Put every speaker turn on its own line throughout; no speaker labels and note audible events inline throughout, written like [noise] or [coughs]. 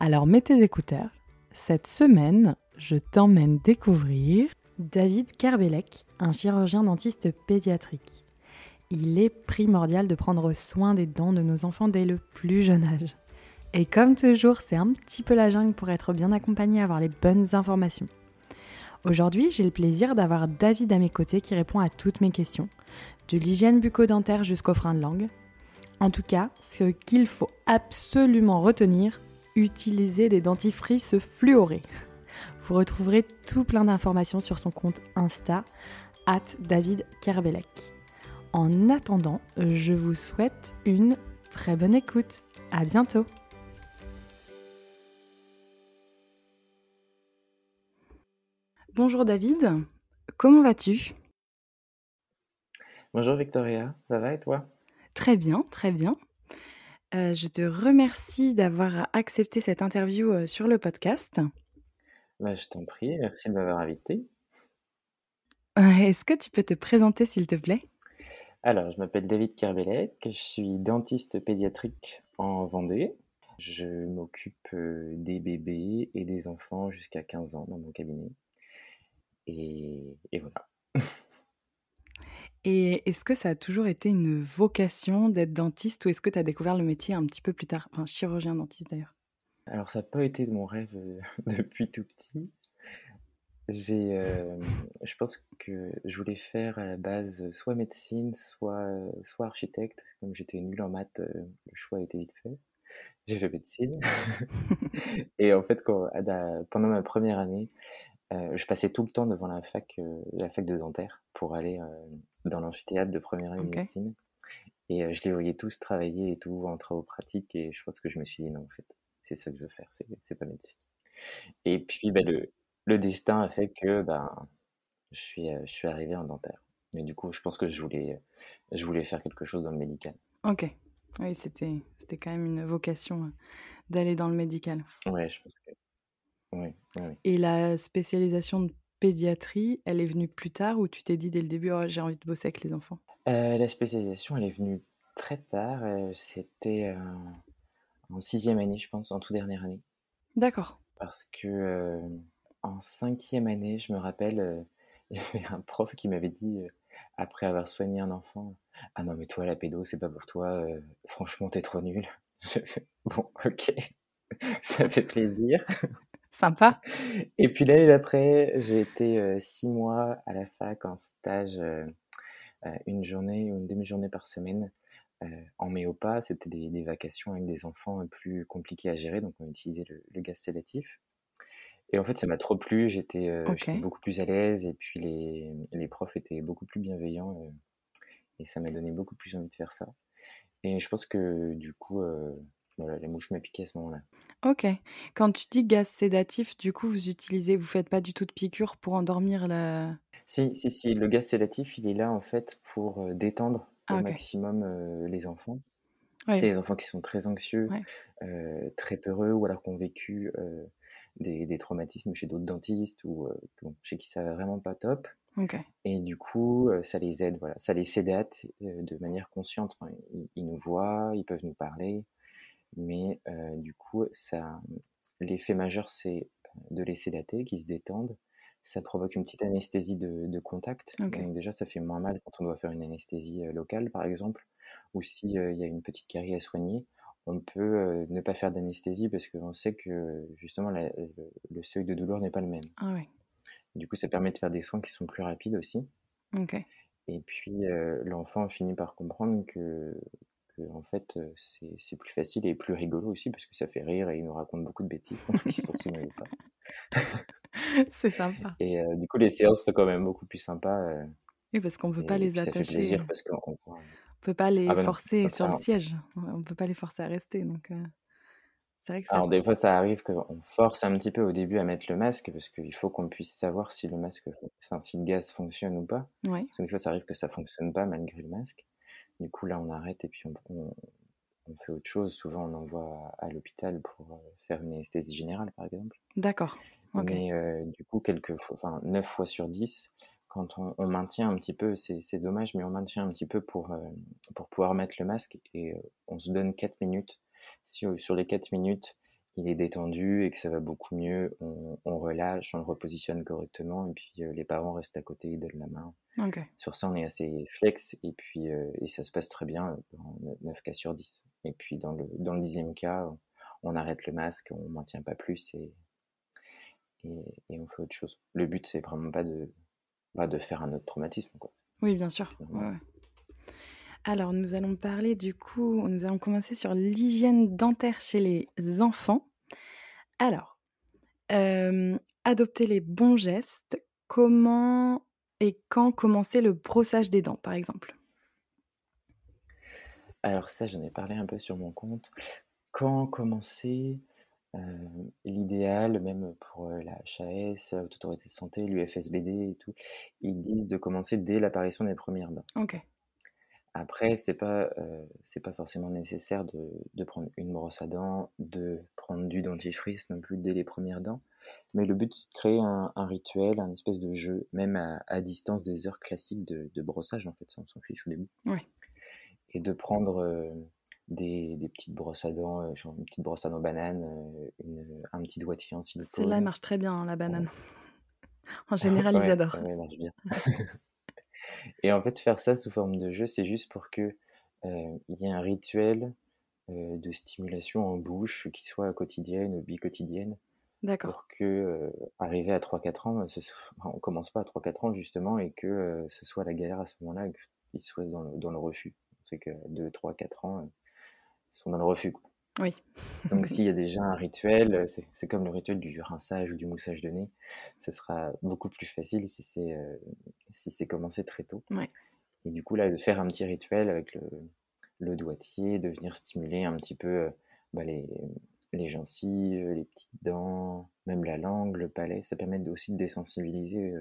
Alors mets tes écouteurs. Cette semaine, je t'emmène découvrir David Kerbelec, un chirurgien dentiste pédiatrique. Il est primordial de prendre soin des dents de nos enfants dès le plus jeune âge. Et comme toujours, c'est un petit peu la jungle pour être bien accompagné avoir les bonnes informations. Aujourd'hui, j'ai le plaisir d'avoir David à mes côtés qui répond à toutes mes questions, de l'hygiène bucco-dentaire jusqu'au frein de langue. En tout cas, ce qu'il faut absolument retenir, utiliser des dentifrices fluorés. Vous retrouverez tout plein d'informations sur son compte Insta, at David Kerbelec. En attendant, je vous souhaite une très bonne écoute. À bientôt! Bonjour David, comment vas-tu?
Bonjour Victoria, ça va et toi?
Très bien, très bien. Euh, je te remercie d'avoir accepté cette interview euh, sur le podcast.
Bah, je t'en prie, merci de m'avoir invité.
Euh, est-ce que tu peux te présenter s'il te plaît?
Alors, je m'appelle David Kerbelec, je suis dentiste pédiatrique en Vendée. Je m'occupe des bébés et des enfants jusqu'à 15 ans dans mon cabinet. Et, et voilà. [laughs]
Et est-ce que ça a toujours été une vocation d'être dentiste ou est-ce que tu as découvert le métier un petit peu plus tard? Enfin, chirurgien dentiste d'ailleurs.
Alors, ça n'a pas été de mon rêve euh, [laughs] depuis tout petit. J'ai, euh, je pense que je voulais faire à la base soit médecine, soit, soit architecte. Comme j'étais nul en maths, euh, le choix a été vite fait. J'ai fait médecine. [laughs] Et en fait, quand, pendant ma première année, je passais tout le temps devant la fac, euh, la fac de dentaire pour aller euh, dans l'amphithéâtre de première année de médecine. Et je les voyais tous travailler et tout en travaux pratiques. Et je pense que je me suis dit non, en fait, c'est ça que je veux faire, c'est pas médecine. Et puis bah, le, le, destin a fait que bah, je, suis, je suis arrivé en dentaire. Mais du coup, je pense que je voulais, je voulais faire quelque chose dans le médical.
Ok. Oui, c'était quand même une vocation d'aller dans le médical.
Ouais, je pense que
et la spécialisation de pédiatrie, elle est venue plus tard ou tu t'es dit dès le début, oh, j'ai envie de bosser avec les enfants?
Euh, La spécialisation, elle est venue très tard. Euh, c'était euh, en sixième année, je pense, en toute dernière année.
D'accord.
Parce que en cinquième année, je me rappelle, [laughs] il y avait un prof qui m'avait dit, après avoir soigné un enfant, ah non mais toi la pédo, c'est pas pour toi. franchement, t'es trop nul. [laughs] bon, ok, [laughs] ça fait plaisir.
Sympa.
Et puis l'année d'après, j'ai été euh, six mois à la fac en stage, euh, euh, une journée ou une demi-journée par semaine. en méopa, c'était des, vacations avec des enfants plus compliqués à gérer, donc on utilisait le, gaz sédatif. Et en fait, ça m'a trop plu, j'étais beaucoup plus à l'aise, et puis les, les, profs étaient beaucoup plus bienveillants, et ça m'a donné beaucoup plus envie de faire ça. Et je pense que du coup, voilà, les mouches m'a piqué à ce moment-là.
Ok. Quand tu dis gaz sédatif, du coup, vous utilisez, vous faites pas du tout de piqûre pour endormir la.
Si, si, si. Le gaz sédatif, il est là en fait pour euh, détendre au ah, maximum euh, les enfants. C'est les enfants qui sont très anxieux, euh, très peureux, ou alors qui ont vécu des, des, traumatismes chez d'autres dentistes, ou chez qui ça va vraiment pas top. Et du coup, ça les aide, voilà, ça les sédate de manière consciente. ils, nous voient, ils peuvent nous parler, mais euh, du coup, ça, l'effet majeur, c'est de les sédater, qu'ils se détendent. Ça provoque une petite anesthésie de, contact. Donc déjà, ça fait moins mal quand on doit faire une anesthésie euh, locale, par exemple, ou s'il euh, il y a une petite carie à soigner, on peut ne pas faire d'anesthésie parce qu'on sait que justement le seuil de douleur n'est pas le même.
Ah
du coup, ça permet de faire des soins qui sont plus rapides aussi. Et puis, l'enfant finit par comprendre que en fait c'est plus facile et plus rigolo aussi parce que ça fait rire et il nous raconte beaucoup de bêtises qui sont [laughs] soumis pas.
c'est sympa.
Et du coup les séances sont quand même beaucoup plus sympas.
oui parce qu'on peut pas les attacher.
Ça fait plaisir parce qu'on
on peut pas les ah bah forcer sur le siège. On peut pas les forcer à rester donc vrai que
Alors, des fois, ça arrive qu'on force un petit peu au début à mettre le masque parce qu'il faut qu'on puisse savoir si le masque, enfin, si le gaz fonctionne ou pas.
Ouais.
Parce que des fois, ça arrive que ça fonctionne pas malgré le masque. Du coup, là, on arrête et puis on, on fait autre chose. Souvent, on envoie à l'hôpital pour euh, faire une anesthésie générale, par exemple.
D'accord.
Mais euh, du coup, quelques fois, enfin, 9 fois sur 10, quand on, maintient un petit peu, c'est dommage, mais on maintient un petit peu pour, euh, pour pouvoir mettre le masque et on se donne 4 minutes. Si sur les 4 minutes, il est détendu et que ça va beaucoup mieux, on, relâche, on le repositionne correctement et puis les parents restent à côté, ils donnent la main. Sur ça, on est assez flex et puis et ça se passe très bien dans 9 cas sur 10. Et puis dans le, dans le dixième cas, on arrête le masque, on ne maintient pas plus et, et, on fait autre chose. Le but, c'est vraiment pas de, bah, de faire un autre traumatisme. Quoi.
Oui, bien sûr. Alors, nous allons parler du coup, nous allons commencer sur l'hygiène dentaire chez les enfants. Alors, adopter les bons gestes, comment et quand commencer le brossage des dents, par exemple?
Alors ça, j'en ai parlé un peu sur mon compte. Quand commencer euh, L'idéal, même pour euh, la HAS, l'Autorité de santé, l'UFSBD et tout, ils disent de commencer dès l'apparition des premières dents.
Ok.
Après, c'est pas euh, c'est pas forcément nécessaire de, de, prendre une brosse à dents, de prendre du dentifrice non plus dès les premières dents. Mais le but, c'est de créer un, un, rituel, un espèce de jeu, même à, à distance des heures classiques de, de brossage, en fait, ça on s'en fiche au début.
Ouais
et de prendre euh, des, des, petites brosses à dents, euh, genre une petite brosse à dents banane, une, un petit doigtier en silicone.
Celle-là marche très bien, hein, la banane. [laughs] en général, [laughs] ils adorent.
Ouais, marche bien. [laughs] et en fait, faire ça sous forme de jeu, c'est juste pour que il y ait un rituel de stimulation en bouche qui soit quotidienne ou bicotidienne.
D'accord.
Pour que, arriver à 3-4 ans, ce on commence pas à 3-4 ans justement et que ce soit la galère à ce moment-là, qu'ils soient dans dans le refus c'est que 2, 3, 4 ans, euh, ils sont dans le refus.
Oui.
Donc [laughs] s'il y a déjà un rituel, euh, c'est comme le rituel du rinçage ou du moussage de nez, ce sera beaucoup plus facile si c'est euh, si commencé très tôt. Et du coup là, de faire un petit rituel avec le, le doigtier, de venir stimuler un petit peu bah, les, les gencives, les petites dents, même la langue, le palais, ça permet aussi de désensibiliser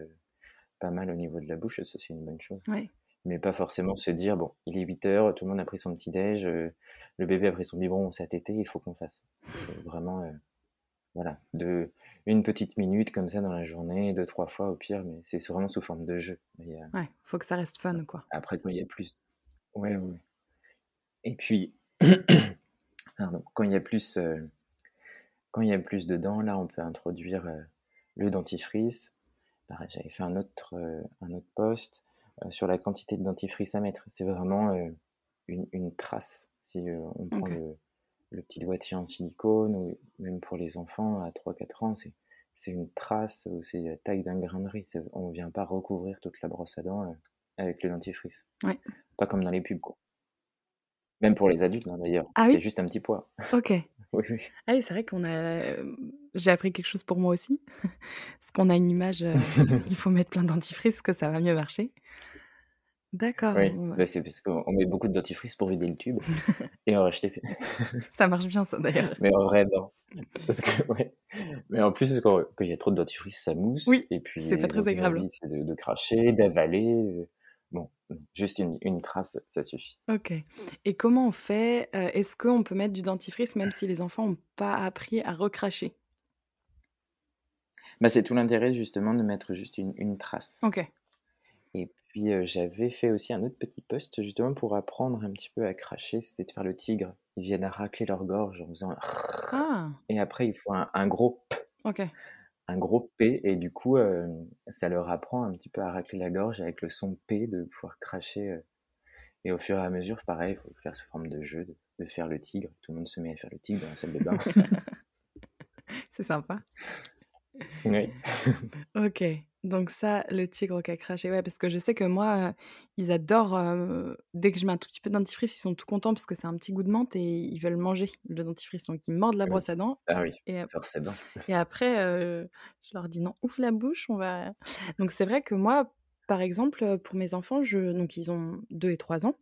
pas mal au niveau de la bouche, ça c'est une bonne chose.
Oui
mais pas forcément se dire bon, il est 8 heures, tout le monde a pris son petit déj, euh, le bébé a pris son biberon, on s'est tété, il faut qu'on fasse. C'est vraiment euh, voilà, de une petite minute comme ça dans la journée, deux trois fois au pire, mais c'est vraiment sous forme de jeu.
Il Ouais, faut que ça reste fun quoi.
Après quand il y a plus, ouais ouais. Et puis [coughs] pardon, quand il y a plus, euh, quand il y a plus de dents, là on peut introduire le dentifrice. J'avais fait un autre un autre poste euh, sur la quantité de dentifrice à mettre. C'est vraiment euh, une, trace. Si euh, on prend le, petit doigtier en silicone, ou même pour les enfants à 3-4 ans, c'est une trace, c'est la taille d'un grain de riz. On ne vient pas recouvrir toute la brosse à dents avec le dentifrice. Pas comme dans les pubs, quoi. Même pour les adultes, hein, d'ailleurs.
Ah
c'est juste un petit poids.
Ok.
Oui, oui.
Ah oui, c'est vrai qu'on a. J'ai appris quelque chose pour moi aussi. [laughs] Parce qu'on a une image, [laughs] il faut mettre plein de dentifrice, que ça va mieux marcher. D'accord.
Oui, bah, c'est parce qu'on met beaucoup de dentifrice pour vider le tube [laughs] et en racheter.
ça marche bien, ça d'ailleurs.
Mais en vrai, non. Parce que, ouais. Mais en plus, quand, il y a trop de dentifrice, ça mousse.
Oui.
Et puis,
c'est pas très agréable.
C'est de, de, cracher, d'avaler. Bon, juste une, une, trace, ça suffit.
Ok. Et comment on fait euh, Est-ce qu'on peut mettre du dentifrice même si les enfants n'ont pas appris à recracher?
Bah, C'est tout l'intérêt justement de mettre juste une, une trace.
Ok.
Et puis euh, j'avais fait aussi un autre petit post justement pour apprendre un petit peu à cracher, c'était de faire le tigre. Ils viennent à racler leur gorge en faisant.
Ah.
Et après, il faut un, un gros P.
Ok
un gros P et du coup ça leur apprend un petit peu à racler la gorge avec le son P de pouvoir cracher et au fur et à mesure pareil il faut faire sous forme de jeu de, faire le tigre. Tout le monde se met à faire le tigre dans la salle de bain. [laughs]
C'est sympa
oui
ok donc ça, le tigre qui a craché, ouais, parce que je sais que moi, ils adorent, dès que je mets un tout petit peu de dentifrice, ils sont tout contents parce que c'est un petit goût de menthe et ils veulent manger le dentifrice. Donc ils mordent la brosse à dents.
Ah oui, et, forcément.
Et après, je leur dis non, ouvre la bouche, on va... Donc c'est vrai que moi, par exemple, pour mes enfants, je... donc ils ont 2 et 3 ans,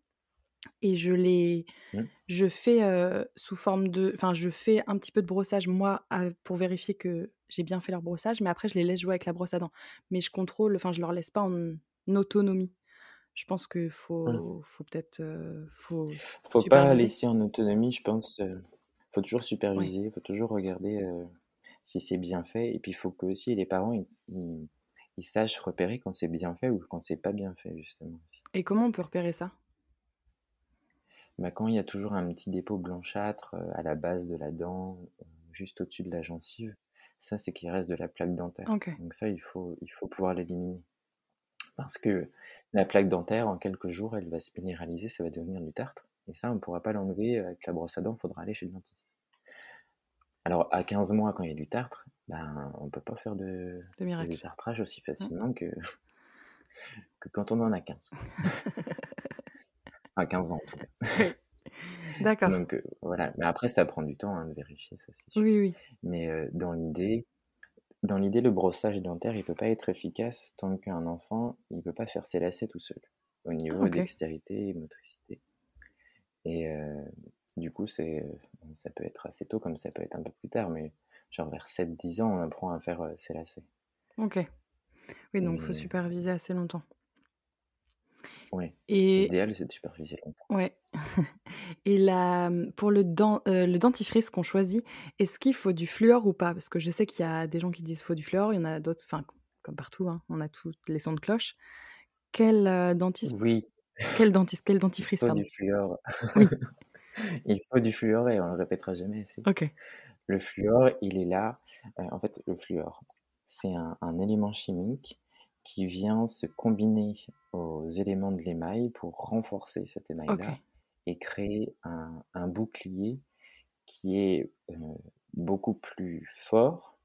et je les mmh. je fais sous forme de enfin je fais un petit peu de brossage moi pour vérifier que j'ai bien fait leur brossage mais après je les laisse jouer avec la brosse à dents mais je contrôle enfin je leur laisse pas en autonomie je pense qu'il faut, mmh. faut peut-être faut
faut pas laisser en autonomie je pense faut toujours superviser il faut toujours regarder si c'est bien fait et puis il faut que aussi les parents ils, ils sachent repérer quand c'est bien fait ou quand c'est pas bien fait justement aussi.
et comment on peut repérer ça?
Bah, quand il y a toujours un petit dépôt blanchâtre euh, à la base de la dent, euh, juste au-dessus de la gencive, ça c'est qu'il reste de la plaque dentaire. Donc ça, il faut, il faut pouvoir l'éliminer. Parce que la plaque dentaire, en quelques jours, elle va se minéraliser, ça va devenir du tartre. Et ça, on ne pourra pas l'enlever avec la brosse à dents, il faudra aller chez le dentiste. Alors, à 15 mois, quand il y a du tartre, ben, on ne peut pas faire de, de, tartrage aussi facilement mmh. que, [laughs] que quand on en a 15. [laughs] Enfin, 15 ans, en tout cas. [laughs]
D'accord.
Donc, euh, voilà. Mais après, ça prend du temps hein, de vérifier, ça, c'est
sûr. Oui, oui.
Mais euh, dans l'idée, dans l'idée, le brossage dentaire, il peut pas être efficace tant qu'un enfant, il peut pas faire ses lacets tout seul, au niveau dextérité et motricité. Et euh, du coup, c'est, ça peut être assez tôt, comme ça peut être un peu plus tard, mais genre vers 7-10 ans, on apprend à faire ses lacets.
Ok. Oui, donc il faut superviser assez longtemps.
Oui. Et... L'idéal, c'est de superviser longtemps.
Ouais. [laughs] Et là, mmh, pour le, dent, euh, le dentifrice qu'on choisit, est-ce qu'il faut du fluor ou pas? Parce que je sais qu'il y a des gens qui disent qu'il faut du fluor, il y en a d'autres, enfin, comme partout, hein, on a tous les sons de cloche. Quel euh, dentiste
Oui.
Quel [laughs] dentiste Quel dentifrice
Il faut du fluor. Oui. [laughs] il faut du fluor et on le répétera jamais assez.
Ok.
Le fluor, il est là. Euh, en fait, le fluor, c'est un, un élément chimique qui vient se combiner aux éléments de l'émail pour renforcer cet émail-là et créer un, un, bouclier qui est euh, beaucoup plus fort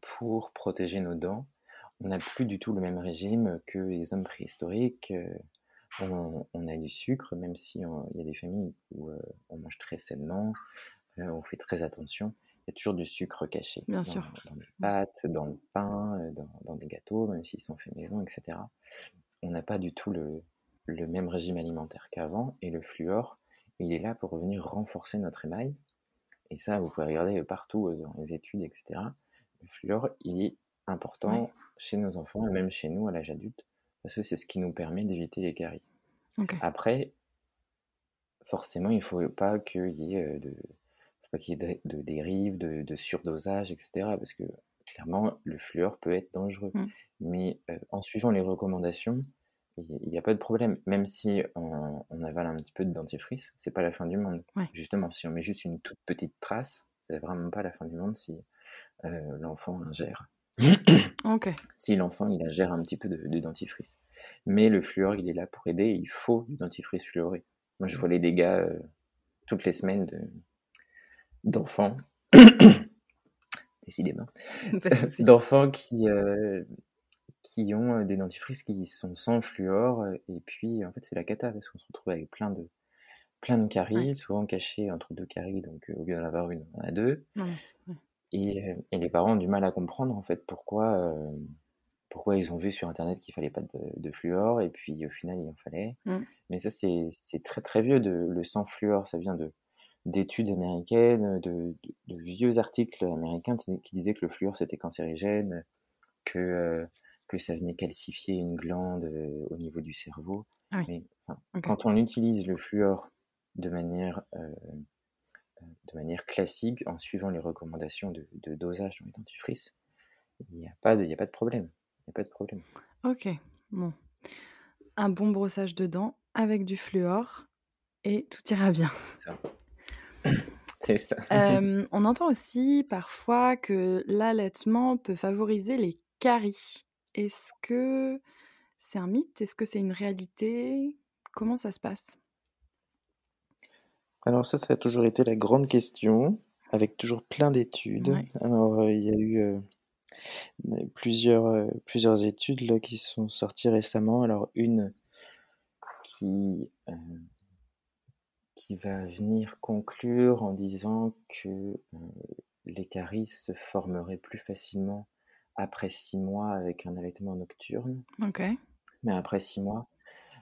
pour protéger nos dents. On n'a plus du tout le même régime que les hommes préhistoriques. Euh, on, on a du sucre, même si il y a des familles où euh, on mange très sainement, on fait très attention y a toujours du sucre caché.
Bien
dans,
sûr.
Dans les pâtes, dans le pain, euh, dans, des gâteaux, même s'ils sont faits maison, etc. On n'a pas du tout le, même régime alimentaire qu'avant. Et le fluor, il est là pour venir renforcer notre émail. Et ça, vous pouvez regarder partout euh, dans les études, etc. Le fluor, il est important chez nos enfants et même chez nous à l'âge adulte, parce que c'est ce qui nous permet d'éviter les caries. Après, forcément, il ne faut pas qu'il y ait euh, de, pas qu'il y ait de, dérives, de, surdosage, etc. Parce que clairement, le fluor peut être dangereux. Mmh. Mais euh, en suivant les recommandations, il n'y a pas de problème. Même si on, avale un petit peu de dentifrice, c'est pas la fin du monde. Justement, si on met juste une toute petite trace, c'est vraiment pas la fin du monde si euh, l'enfant ingère. Si l'enfant il ingère un petit peu de, dentifrice. Mais le fluor, il est là pour aider. il faut du dentifrice fluoré. Moi, je vois les dégâts euh, toutes les semaines de, d'enfants, [coughs] décidément, d'enfants qui, euh, qui ont euh, des dentifrices qui sont sans fluor, et puis en fait c'est la cata, parce qu'on se retrouve avec plein de, plein de caries, souvent cachées entre deux caries, donc euh, au lieu d'en avoir une, on en a deux. Et, et, les parents ont du mal à comprendre en fait pourquoi, pourquoi ils ont vu sur internet qu'il fallait pas de, de, fluor, et puis au final il en fallait. Mmh. Mais ça c'est très très vieux, de, le sans fluor, ça vient de d'études américaines, de, vieux articles américains qui disaient que le fluor c'était cancérigène, que, euh, que ça venait calcifier une glande euh, au niveau du cerveau. Ah Mais quand on utilise le fluor de manière, euh, de manière classique, en suivant les recommandations de, dosage dans les dentifrices, il n'y a, pas de, a pas de problème. Il a pas de problème.
Ok, bon. Un bon brossage de dents avec du fluor et tout ira bien. [clears throat]
C'est ça. [laughs]
on entend aussi parfois que l'allaitement peut favoriser les caries. Est-ce que c'est un mythe? Est-ce que c'est une réalité? Comment ça se passe?
Alors ça, ça a toujours été la grande question, avec toujours plein d'études. Alors il y a eu plusieurs, plusieurs études là, qui sont sorties récemment. Alors une qui qui va venir conclure en disant que euh, les caries se formeraient plus facilement après six mois avec un allaitement nocturne.
Ok.
Mais après six mois,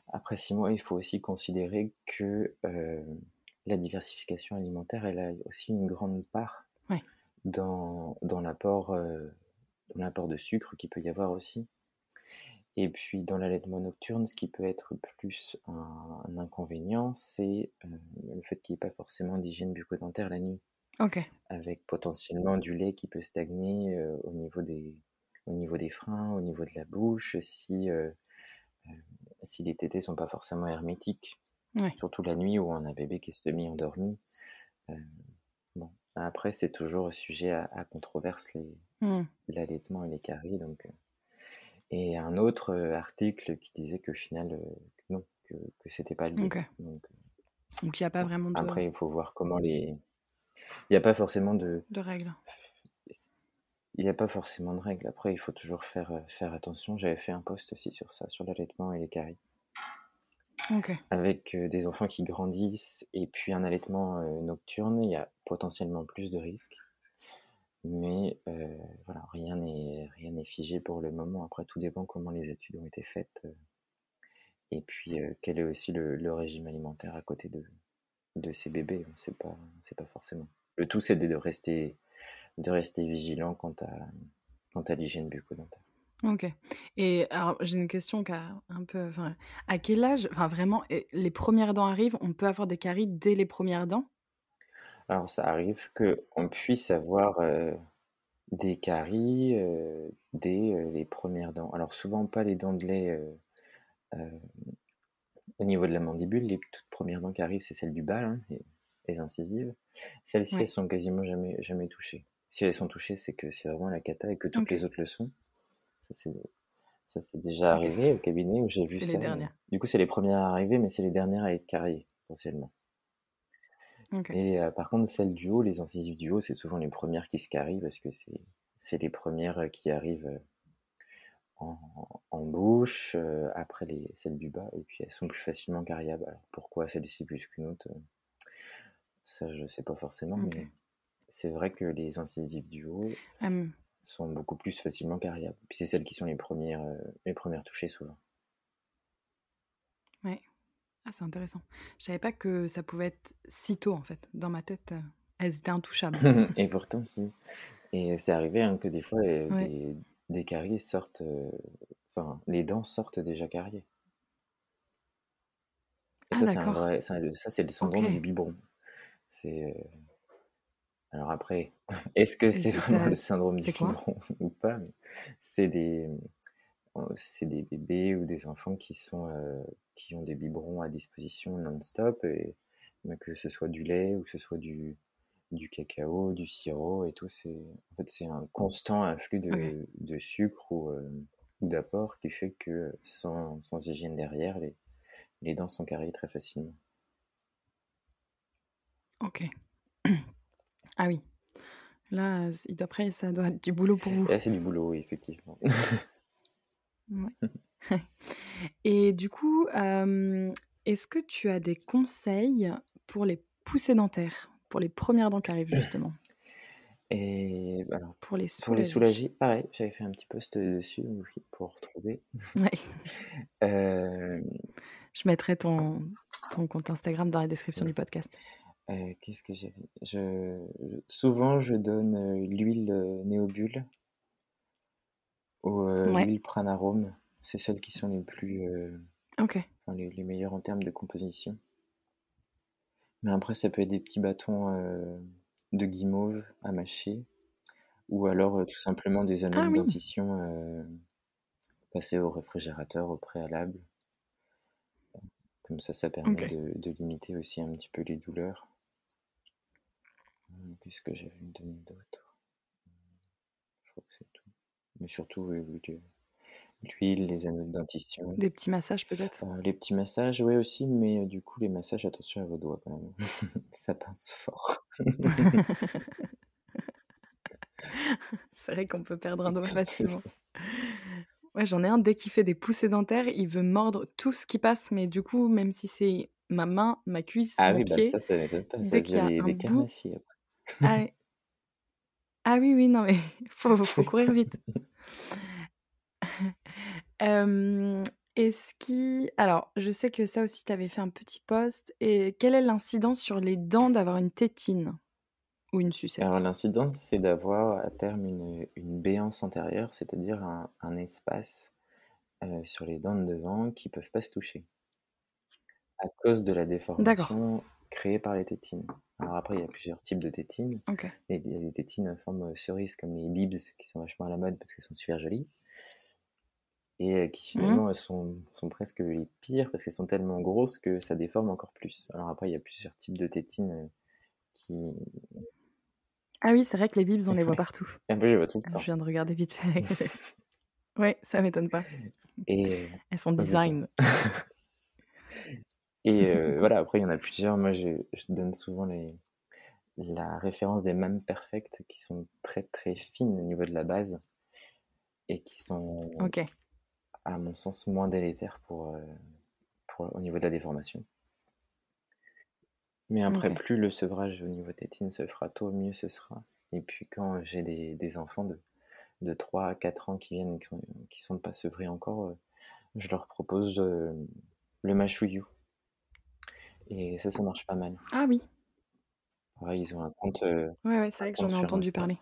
après six mois, il faut aussi considérer que la diversification alimentaire, elle a aussi une grande part dans, dans l'apport de sucre qu'il peut y avoir aussi. Et puis dans l'allaitement nocturne, ce qui peut être plus un, inconvénient, c'est le fait qu'il n'y ait pas forcément d'hygiène bucco-dentaire la nuit. Avec potentiellement du lait qui peut stagner au, niveau des, au niveau des freins, au niveau de la bouche, si, si les tétés sont pas forcément hermétiques. Surtout la nuit où on a un bébé qui est semi-endormi. bon. Après, c'est toujours sujet à, controverse, mmh. l'allaitement et les caries. Donc, et un autre article qui disait que final, non, que, que c'était pas lié.
Donc, il n'y a pas vraiment de...
Après, il faut voir comment les... Il n'y a pas forcément de...
De règles.
Il n'y a pas forcément de règles. Après, il faut toujours faire, faire attention. J'avais fait un post aussi sur ça, sur l'allaitement et les caries. Avec des enfants qui grandissent et puis un allaitement nocturne, il y a potentiellement plus de risques. Mais voilà, rien n'est rien n'est figé pour le moment. Après, tout dépend comment les études ont été faites. et puis, quel est aussi le, régime alimentaire à côté de, de ces bébés. On sait pas, sait pas forcément. Le tout, c'est de rester, de rester vigilant quant à, quant à l'hygiène bucco-dentaire.
Ok. Et alors, j'ai une question qui a un peu. à quel âge, enfin vraiment, les premières dents arrivent, on peut avoir des caries dès les premières dents?
Alors, ça arrive qu'on puisse avoir des caries dès les premières dents. Alors, souvent pas les dents de lait au niveau de la mandibule. Les toutes premières dents qui arrivent, c'est celles du bas, hein, les, incisives. Celles-ci, elles sont quasiment jamais, jamais touchées. Si elles sont touchées, c'est que c'est vraiment la cata et que toutes les autres le sont. Ça, c'est déjà arrivé au cabinet où j'ai vu ça. Les dernières. Du coup, c'est les premières à arriver, mais c'est les dernières à être carriées, Et euh, par contre, celles du haut, les incisives du haut, c'est souvent les premières qui se carrient parce que c'est les premières euh, qui arrivent euh, en, en bouche, après les, celles du bas, et puis elles sont plus facilement carriables. Alors pourquoi celle-ci plus qu'une autre Ça, je sais pas forcément, mais c'est vrai que les incisives du haut, sont beaucoup plus facilement carriables. Puis c'est celles qui sont les premières, euh, les premières touchées souvent.
Ouais. Ah, c'est intéressant. Je savais pas que ça pouvait être si tôt en fait. Dans ma tête, euh, elles étaient intouchables. [laughs]
et pourtant, si. Et c'est arrivé hein, que des fois, euh, des, des caries sortent. Enfin, les dents sortent déjà carriées. Et ah, ça, c'est vrai. Ça, c'est le syndrome du biberon. C'est. Alors après, [laughs] est-ce que c'est vraiment le syndrome du fibron [laughs] ou pas? C'est des, c'est des bébés ou des enfants qui sont qui ont des biberons à disposition non-stop et que ce soit du lait ou que ce soit du du cacao, du sirop et tout, c'est en fait c'est un constant influx de, de sucre ou, ou d'apport qui fait que sans, sans hygiène derrière, les, les dents sont carrées très facilement.
Ok. Ah oui. Là, après, ça doit être du boulot pour vous.
Là, c'est du boulot, oui, effectivement. [laughs] [laughs]
Et du coup, est-ce que tu as des conseils pour les poussées dentaires, pour les premières dents qui arrivent justement? [laughs]
Et alors, pour les soulager, pour les soulager pareil, j'avais fait un petit post dessus pour retrouver. Ouais. [laughs]
Je mettrai ton, ton compte Instagram dans la description du podcast.
Euh, qu'est-ce que j'ai je, Souvent, je donne euh, l'huile euh, néobule ou l'huile pranarome. C'est celles qui sont les plus. enfin, les, les meilleures en termes de composition. Mais après, ça peut être des petits bâtons de guimauve à mâcher. Ou alors tout simplement des anneaux ah de dentition passés au réfrigérateur au préalable. Comme ça, ça permet de, de, limiter aussi un petit peu les douleurs. Qu'est-ce que j'avais donné d'autre? Je crois que c'est tout. Mais surtout, l'huile, les anneaux de dentition.
Des petits massages peut-être?
Euh, Les petits massages, oui aussi, mais euh, du coup, les massages, attention à vos doigts quand même. [laughs] Ça pince fort. [laughs]
c'est vrai qu'on peut perdre un doigt [laughs] facilement. Ouais, j'en ai un, dès qu'il fait des poussées dentaires, il veut mordre tout ce qui passe, mais du coup, même si c'est ma main, ma cuisse, ah mon oui, bah pied, bah ça, ça, ça, ça, dès qu'il y a un bout, ah, ah, oui, oui, non, mais il faut, faut courir vite. Est-ce qui alors, je sais que ça aussi, tu avais fait un petit post et quelle est l'incidence sur les dents d'avoir une tétine ou une sucette?
Alors l'incidence, c'est d'avoir à terme une, une béance antérieure, c'est-à-dire un, un espace euh, sur les dents de devant qui peuvent pas se toucher à cause de la déformation créée par les tétines. Alors après, il y a plusieurs types de tétines. Il y a des tétines en forme cerise comme les bibs qui sont vachement à la mode parce qu'elles sont super jolies et euh, qui mmh. finalement sont, sont, presque les pires parce qu'elles sont tellement grosses que ça déforme encore plus. Alors après, il y a plusieurs types de tétines euh, qui...
Ah oui, c'est vrai que les bibs, on les voit partout. [laughs]
Je vois tout
Je viens de regarder vite fait. [laughs] [laughs] ouais, ça m'étonne pas. Et... Euh, Elles sont design.
et voilà, après, il y en a plusieurs. Moi, je, je donne souvent les, la référence des mêmes perfects qui sont très très fines au niveau de la base et qui sont
ok
à mon sens, moins délétère pour, euh, pour, au niveau de la déformation. Mais après, plus le sevrage au niveau tétine se fera tôt, mieux ce sera. Et puis quand j'ai des, des, enfants de, de 3 à 4 ans qui viennent, qui, ne sont pas sevrés encore, euh, je leur propose euh, le machouillou. Et ça, ça marche pas mal.
Ah oui
ils ont un compte.
Euh, ouais, ouais, c'est vrai que j'en ai entendu parler.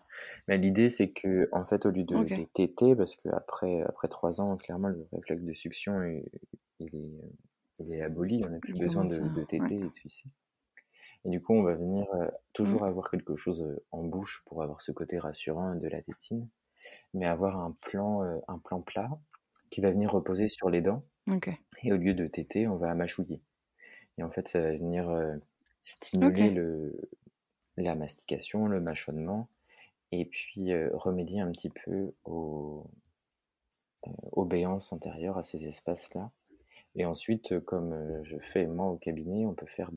Mais l'idée, c'est que, en fait, au lieu de les téter, parce qu'après après trois ans, clairement, le réflexe de succion, il, est, il est aboli. On n'a plus besoin de, de téter et de sucer. Et du coup, on va venir euh, toujours mmh. avoir quelque chose euh, en bouche pour avoir ce côté rassurant de la tétine, mais avoir un plan, un plan plat qui va venir reposer sur les dents. Et au lieu de téter, on va mâchouiller. Et en fait, ça va venir stimuler le, la mastication, le mâchonnement, et puis euh, remédier un petit peu aux, euh, béances antérieures à ces espaces-là. Et ensuite, euh, comme je fais moi au cabinet, on peut faire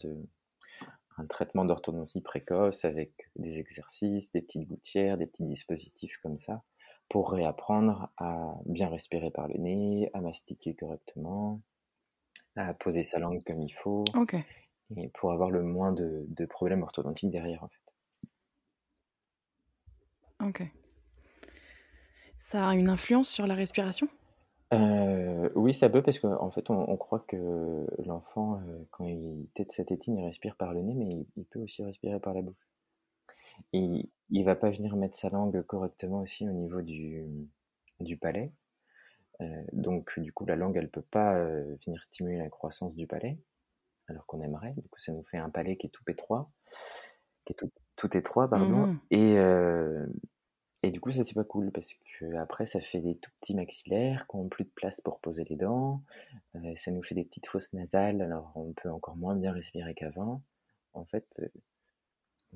un traitement d'orthodontie précoce avec des exercices, des petites gouttières, des petits dispositifs comme ça, pour réapprendre à bien respirer par le nez, à mastiquer correctement, à poser sa langue comme il faut, et pour avoir le moins de, de problèmes orthodontiques derrière en fait.
Ok. Ça a une influence sur la respiration?
Euh, Oui, ça peut parce qu'en en fait, on, croit que l'enfant, euh, quand il tête sa tétine, il respire par le nez, mais il, peut aussi respirer par la bouche. Et il va pas venir mettre sa langue correctement aussi au niveau du, du palais. Euh, donc, du coup, la langue, elle peut pas venir stimuler la croissance du palais alors qu'on aimerait. Du coup, ça nous fait un palais qui est tout étroit, qui est tout, tout étroit, pardon. Mmh et, euh, et du coup, ça, c'est pas cool parce que après, ça fait des tout petits maxillaires qui ont plus de place pour poser les dents. Euh, ça nous fait des petites fosses nasales, alors on peut encore moins bien respirer qu'avant. En fait, euh,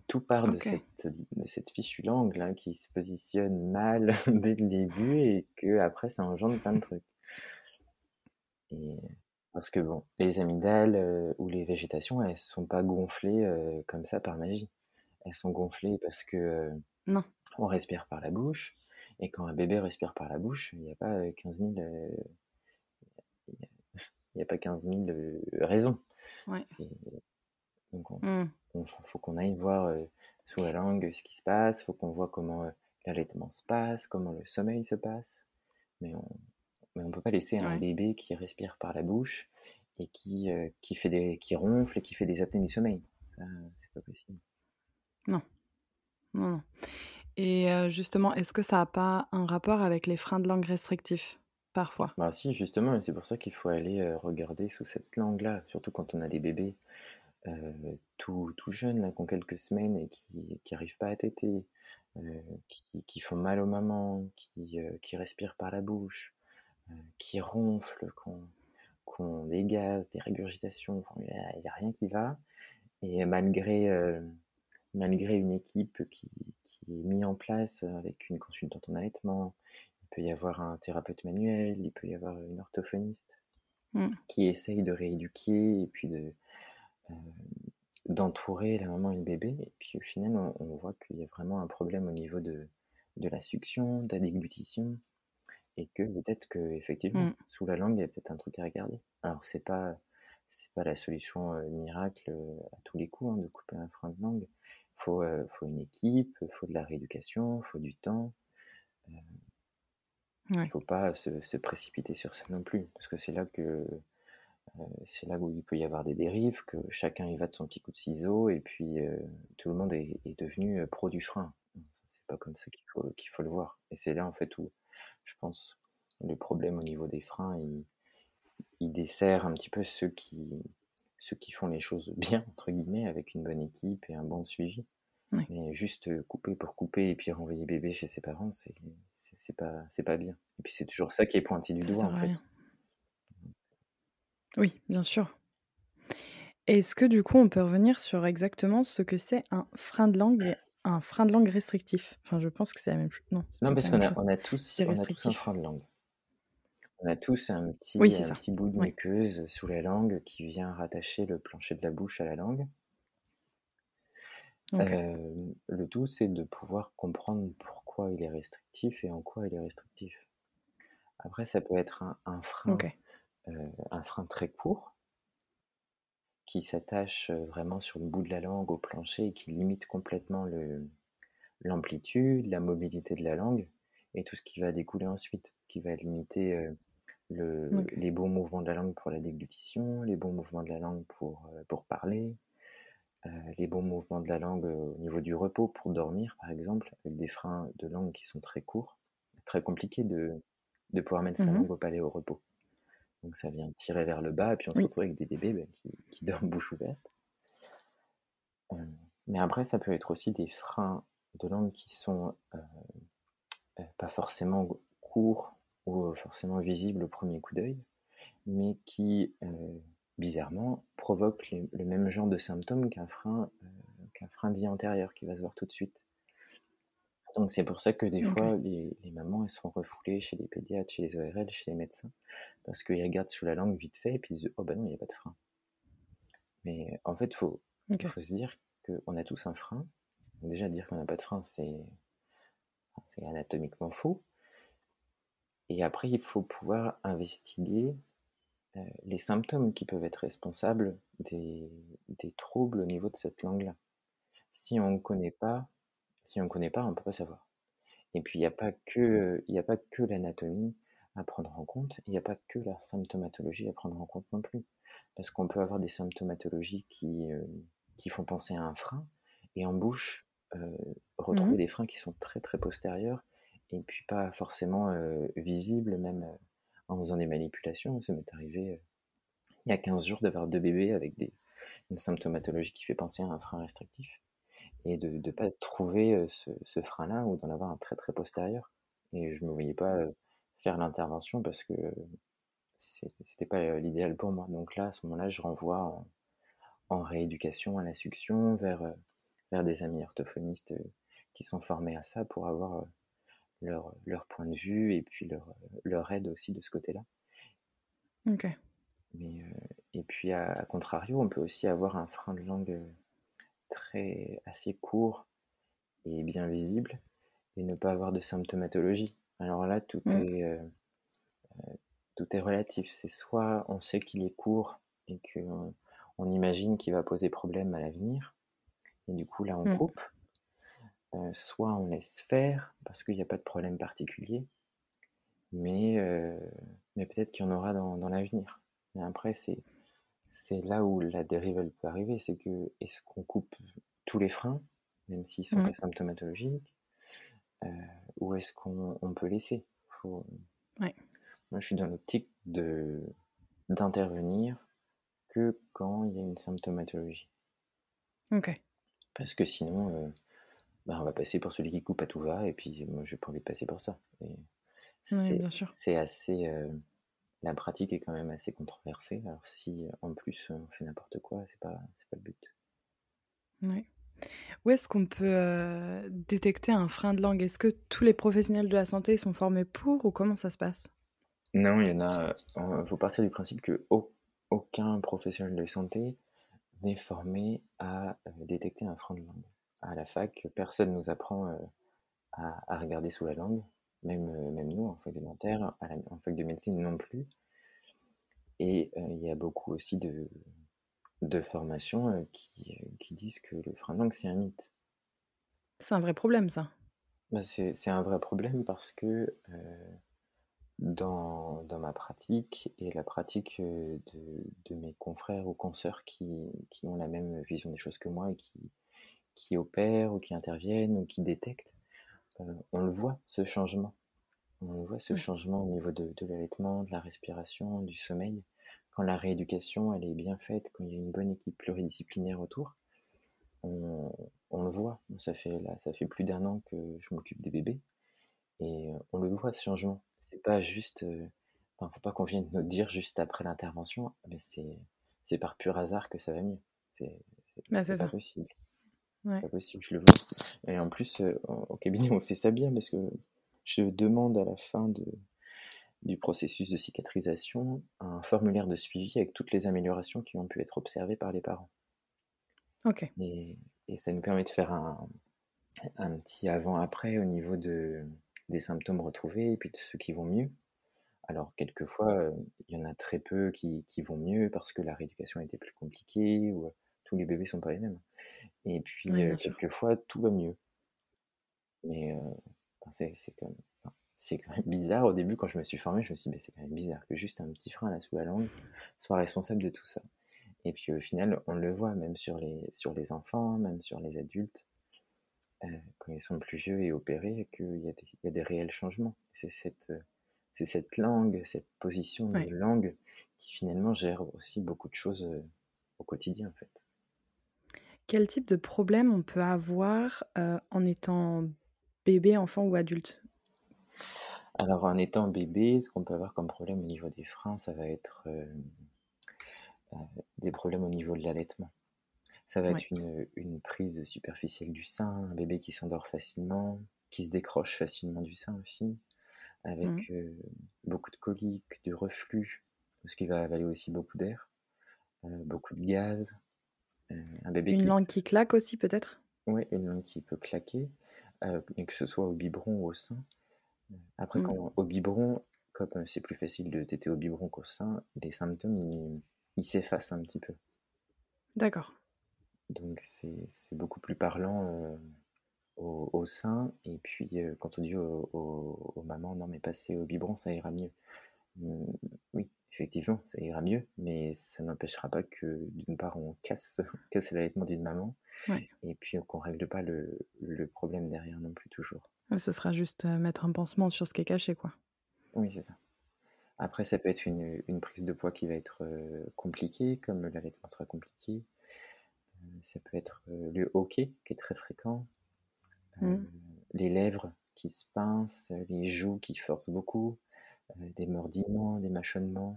tout part de, cette, de cette fichue langue là, qui se positionne mal [laughs] dès le début et que après, ça engendre plein de trucs. Et parce que bon, les amygdales euh, ou les végétations, elles sont pas gonflées euh, comme ça par magie. Elles sont gonflées parce que euh,
non.
on respire par la bouche. Et quand un bébé respire par la bouche, il n'y a pas 15 000, il y a pas 15 000 raisons.
Ouais.
Donc, il mmh. faut qu'on aille voir sous la langue ce qui se passe, faut qu'on voit comment l'allaitement se passe, comment le sommeil se passe. Mais on, mais on peut pas laisser un bébé qui respire par la bouche et qui, euh, qui, fait des, qui ronfle et qui fait des apnées du sommeil. c'est pas possible.
Non. Non, non. Et euh, justement, est-ce que ça n'a pas un rapport avec les freins de langue restrictifs Parfois?
Bah si, justement, c'est pour ça qu'il faut aller euh, regarder sous cette langue-là, surtout quand on a des bébés tout, tout jeunes, là, qui ont quelques semaines et qui n'arrivent pas à téter, qui, qui, font mal aux mamans, qui, qui respirent par la bouche, qui ronfle, qu'on des gaz, des régurgitations, il n'y a, rien qui va. Et malgré, euh, malgré une équipe qui, qui, est mise en place avec une consultante en allaitement, il peut y avoir un thérapeute manuel, il peut y avoir une orthophoniste mmh. qui essaye de rééduquer et puis de, euh, d'entourer la maman et le bébé. Et puis au final, on, voit qu'il y a vraiment un problème au niveau de, de la succion, de la déglutition, et que peut-être que effectivement mmh. sous la langue il y a peut-être un truc à regarder. Alors c'est pas c'est pas la solution euh, miracle euh, à tous les coups hein, de couper un frein de langue. Faut euh, faut une équipe, faut de la rééducation, faut du temps. Il ne faut pas se, précipiter sur ça non plus, parce que c'est là que c'est là où il peut y avoir des dérives, que chacun y va de son petit coup de ciseau, et puis tout le monde est, devenu pro du frein. C'est pas comme ça qu'il faut, qu'il faut le voir. Et c'est là en fait où, je pense, le problème au niveau des freins, il, il dessert un petit peu ceux qui, ceux qui font les choses bien, entre guillemets, avec une bonne équipe et un bon suivi. Mais juste couper pour couper et puis renvoyer bébé chez ses parents, c'est, c'est, pas, c'est pas bien. Et puis c'est toujours ça qui est pointé du doigt, en fait.
Oui, bien sûr. Est-ce que du coup, on peut revenir sur exactement ce que c'est un frein de langue et un frein de langue restrictif Enfin, je pense que c'est la même chose. Non,
non parce qu'on a, on a, tous, on a tous un frein de langue. On a tous un petit, un petit bout de muqueuse sous la langue qui vient rattacher le plancher de la bouche à la langue. Euh, le tout, c'est de pouvoir comprendre pourquoi il est restrictif et en quoi il est restrictif. Après, ça peut être un, frein, euh, un frein très court qui s'attache vraiment sur le bout de la langue au plancher et qui limite complètement l'amplitude, la mobilité de la langue et tout ce qui va découler ensuite, qui va limiter les bons mouvements de la langue pour la déglutition, les bons mouvements de la langue pour, euh, pour parler, euh, les bons mouvements de la langue au niveau du repos pour dormir, par exemple, avec des freins de langue qui sont très courts. Très compliqué de, de pouvoir mettre sa mmh langue au palais au repos. Donc ça vient tirer vers le bas, et puis on se retrouve avec des bébés ben, qui, qui, [laughs] dorment bouche ouverte. mais après, ça peut être aussi des freins de langue qui sont pas forcément courts ou euh, forcément visible au premier coup d'œil, mais qui, euh, bizarrement, provoque le même genre de symptômes qu'un frein, euh, qu'un frein dit antérieur qui va se voir tout de suite. Donc c'est pour ça que des fois, les, mamans, elles sont refoulées chez les pédiatres, chez les ORL, chez les médecins, parce qu'ils regardent sous la langue vite fait, et puis ils disent, oh ben non, il n'y a pas de frein. Mais en fait, il faut, faut se dire qu'on a tous un frein. déjà, dire qu'on n'a pas de frein, c'est anatomiquement faux. Et après, il faut pouvoir investiguer euh, les symptômes qui peuvent être responsables des, troubles au niveau de cette langue-là. Si on ne connaît pas, si on connaît pas, on ne peut pas savoir. Et puis, il n'y a pas que, il a pas que l'anatomie à prendre en compte, il n'y a pas que la symptomatologie à prendre en compte non plus. Parce qu'on peut avoir des symptomatologies qui, euh, qui font penser à un frein, et en bouche, euh, retrouver mmh des freins qui sont très très postérieurs et puis pas forcément euh, visible, même euh, en faisant des manipulations. Ça m'est arrivé euh, il y a 15 jours d'avoir deux bébés avec des, une symptomatologie qui fait penser à un frein restrictif et de ne pas trouver ce, frein-là ou d'en avoir un très très postérieur. Et je ne me voyais pas faire l'intervention parce que c'était pas l'idéal pour moi. Donc là, à ce moment-là, je renvoie en, rééducation à la succion vers, vers des amis orthophonistes qui sont formés à ça pour avoir leur, leur, point de vue et puis leur, leur aide aussi de ce côté-là.
Ok.
Mais, et puis à, contrario, on peut aussi avoir un frein de langue très assez court et bien visible et ne pas avoir de symptomatologie. Alors là, tout, mm. est, euh, tout est relatif. C'est soit on sait qu'il est court et qu'on on imagine qu'il va poser problème à l'avenir, et du coup là on mm. coupe, euh, soit on laisse faire parce qu'il n'y a pas de problème particulier, mais, euh, mais peut-être qu'il y en aura dans, dans l'avenir. Mais après, c'est, c'est là où la dérive elle peut arriver, c'est que est-ce qu'on coupe tous les freins, même s'ils sont mmh. symptomatologiques, euh, ou est-ce qu'on on peut laisser? Faut... Moi, je suis dans l'optique de d'intervenir que quand il y a une symptomatologie.
Ok.
Parce que sinon, bah, on va passer pour celui qui coupe à tout va, et puis moi j'ai pas envie de passer pour ça.
c'est
assez. Euh, la pratique est quand même assez controversée. Alors si en plus on fait n'importe quoi, c'est pas, pas le but.
Oui. Où est-ce qu'on peut euh, détecter un frein de langue? Est-ce que tous les professionnels de la santé sont formés pour ou comment ça se passe?
Non, il y en a. Il euh, faut partir du principe que aucun professionnel de santé n'est formé à détecter un frein de langue à la fac, personne nous apprend euh, à, regarder sous la langue, même, euh, même nous en fac de dentaire, en fac de médecine non plus. Et euh, il y a beaucoup aussi de, de formations qui, qui, disent que le frein de langue, c'est un mythe.
C'est un vrai problème, ça.
Bah, c'est un vrai problème parce que dans, dans, ma pratique et la pratique de, de, mes confrères ou consoeurs qui, qui, ont la même vision des choses que moi et qui, qui opèrent ou qui interviennent ou qui détectent, on le voit, ce changement. On voit ce changement au niveau de, de l'allaitement, de la respiration, du sommeil. Quand la rééducation, elle est bien faite, quand il y a une bonne équipe pluridisciplinaire autour, on, on le voit. Ça fait, là, ça fait plus d'un an que je m'occupe des bébés. Et on le voit, ce changement. C'est pas juste. Euh, enfin, faut pas qu'on vienne nous dire juste après l'intervention, mais c'est, c'est par pur hasard que ça va mieux. C'est,
bah,
pas possible. C'est pas possible, je le vois. Et en plus, au cabinet, on fait ça bien parce que je demande à la fin de, du processus de cicatrisation un formulaire de suivi avec toutes les améliorations qui ont pu être observées par les parents.
Ok.
Et, ça nous permet de faire un, un petit avant-après au niveau de, des symptômes retrouvés et puis de ceux qui vont mieux. Alors, quelquefois, euh, il y en a très peu qui, qui, vont mieux parce que la rééducation a été plus compliquée ou euh, tous les bébés sont pas les mêmes. Et puis, euh, quelquefois, tout va mieux. Mais c'est quand, quand, même bizarre. Au début, quand je me suis formé, je me suis dit, c'est quand même bizarre que juste un petit frein là sous la langue soit responsable de tout ça. Et puis au final, on le voit même sur les, sur les enfants, même sur les adultes, euh, quand ils sont plus vieux et opérés, qu'il y, y, a des réels changements. C'est cette, c'est cette langue, cette position de langue qui finalement gère aussi beaucoup de choses euh, au quotidien en fait.
Quel type de problème on peut avoir euh, en étant bébé, enfant ou adulte?
Alors en étant bébé, ce qu'on peut avoir comme problème au niveau des freins, ça va être euh, des problèmes au niveau de l'allaitement. Ça va être une, prise superficielle du sein, un bébé qui s'endort facilement, qui se décroche facilement du sein aussi, avec mmh. euh, beaucoup de coliques, de reflux, parce qu'il va avaler aussi beaucoup d'air, beaucoup de gaz.
Un bébé une langue qui claque aussi peut-être?
Oui, une langue qui peut claquer, et que ce soit au biberon ou au sein. Après, mmh. quand, au biberon, comme c'est plus facile de téter au biberon qu'au sein, les symptômes, ils, il s'efface un petit peu.
D'accord.
Donc c'est beaucoup plus parlant euh, au, sein. Et puis euh, quand on dit aux, mamans, non mais passez au biberon, ça ira mieux. Oui, effectivement, ça ira mieux, mais ça n'empêchera pas que d'une part on casse, [laughs] casse l'allaitement d'une maman, et puis qu'on règle pas le, le, problème derrière non plus toujours.
Ce sera juste euh, mettre un pansement sur ce qui est caché, quoi.
Oui, c'est ça. Après, ça peut être une, une, prise de poids qui va être euh, compliquée, comme l'allaitement sera compliqué. Euh, ça peut être euh, le hoquet, qui est très fréquent. Mmh. Les lèvres qui se pincent, les joues qui forcent beaucoup, des mordiments, des mâchonnements,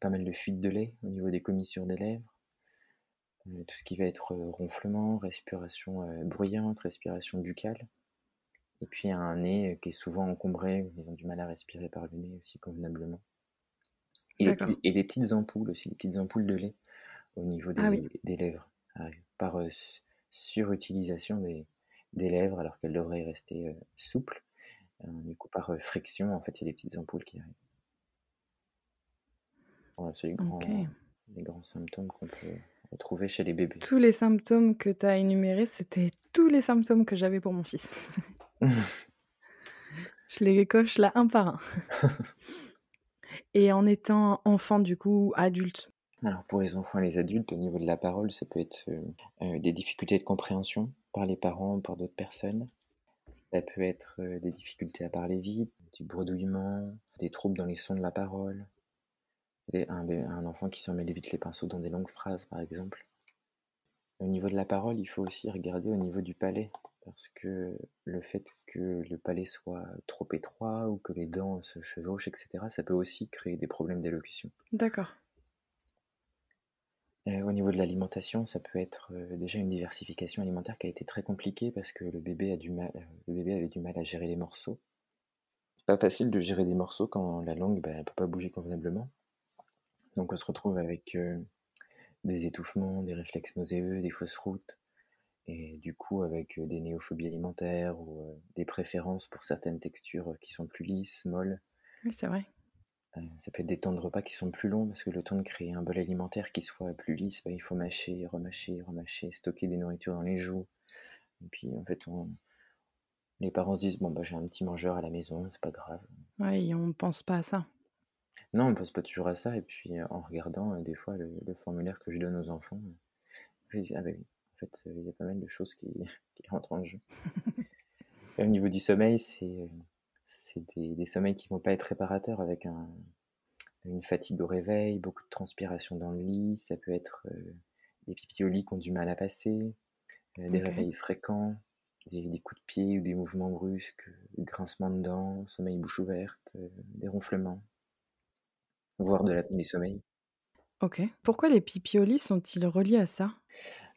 pas mal de fuite de lait au niveau des commissures des lèvres. tout ce qui va être ronflement, respiration bruyante, respiration buccale. Et puis un nez qui est souvent encombré, ils ont du mal à respirer par le nez aussi convenablement. Et, et des petites ampoules aussi, des petites ampoules de lait au niveau des, ah lèvres. par euh, surutilisation des, des, lèvres alors qu'elles devraient rester euh, souples. Euh, du coup, par friction, en fait, il y a des petites ampoules qui arrivent. Voilà, c'est les grands, les grands symptômes qu'on peut retrouver chez les bébés.
Tous les symptômes que tu as énumérés, c'était tous les symptômes que j'avais pour mon fils. [laughs] je les coche là un par un. et en étant enfant, du coup, adulte
Alors, pour les enfants et les adultes, au niveau de la parole, ça peut être euh, euh, des difficultés de compréhension par les parents, par d'autres personnes. Ça peut être des difficultés à parler vite, du bredouillement, des troubles dans les sons de la parole. Un, un enfant qui s'en mêle vite les pinceaux dans des longues phrases, par exemple. Au niveau de la parole, il faut aussi regarder au niveau du palais parce que le fait que le palais soit trop étroit ou que les dents se chevauchent, etc., ça peut aussi créer des problèmes d'élocution.
D'accord.
Euh, au niveau de l'alimentation, ça peut être euh, déjà une diversification alimentaire qui a été très compliquée parce que le bébé, euh, avait du mal à gérer les morceaux. Pas facile de gérer des morceaux quand la langue ne bah, peut pas bouger convenablement. Donc on se retrouve avec des étouffements, des réflexes nauséeux, des fausses routes, et du coup avec des néophobies alimentaires ou des préférences pour certaines textures qui sont plus lisses, molles.
Oui, c'est vrai.
Euh, ça peut être des temps de repas qui sont plus longs parce que le temps de créer un bol alimentaire qui soit plus lisse, bah, il faut mâcher, remâcher, remâcher, stocker des nourritures dans les joues. Et puis en fait, on, les parents se disent bon bah j'ai un petit mangeur à la maison, c'est pas grave.
Et on pense pas à ça.
Non, on pense pas toujours à ça. Et puis en regardant des fois le, formulaire que je donne aux enfants, je me dis ah bah oui, en fait il y a pas mal de choses qui, [laughs] qui rentrent en jeu. [laughs] au niveau du sommeil, c'est des, des, sommeils qui vont pas être réparateurs avec un, une fatigue au réveil, beaucoup de transpiration dans le lit, ça peut être des pipi au lit qui ont du mal à passer, des réveils fréquents, des, coups de pied ou des mouvements brusques, grincements de dents, sommeil bouche ouverte, des ronflements, voire de l'apnée du sommeil.
Ok. Pourquoi les pipiolis sont-ils reliés à ça?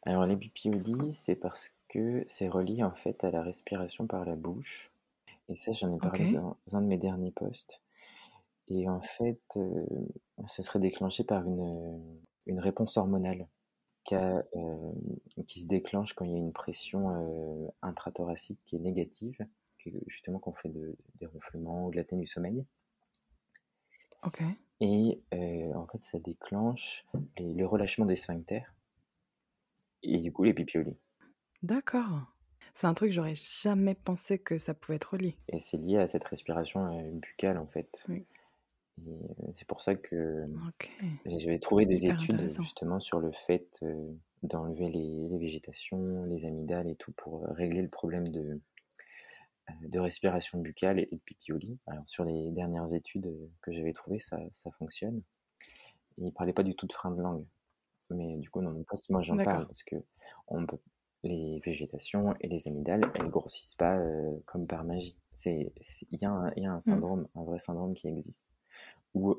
Alors les pipiolis, c'est parce que c'est relié en fait à la respiration par la bouche. Et ça, j'en ai parlé dans un de mes derniers posts. Et en fait, ce serait déclenché par une, une réponse hormonale qui se déclenche quand il y a une pression intrathoracique qui est négative, justement qu'on fait des ronflements ou de la du sommeil.
Ok.
Et en fait, ça déclenche le relâchement des sphincters et du coup les pipiolis.
D'accord. C'est un truc, j'aurais jamais pensé que ça pouvait être lié.
Et c'est lié à cette respiration buccale en fait. Oui. C'est pour ça que je vais trouver des études justement sur le fait d'enlever les, végétations, les amygdales et tout pour régler le problème de, de respiration buccale et, de pipioli. Alors sur les dernières études que j'avais trouvées, ça, ça fonctionne. il ne parlait pas du tout de frein de langue. Mais du coup, dans mon poste, moi j'en parle parce que on peut, les végétations et les amygdales, elles grossissent pas comme par magie. Il y, a un, y a un mmh. syndrome, un vrai syndrome qui existe où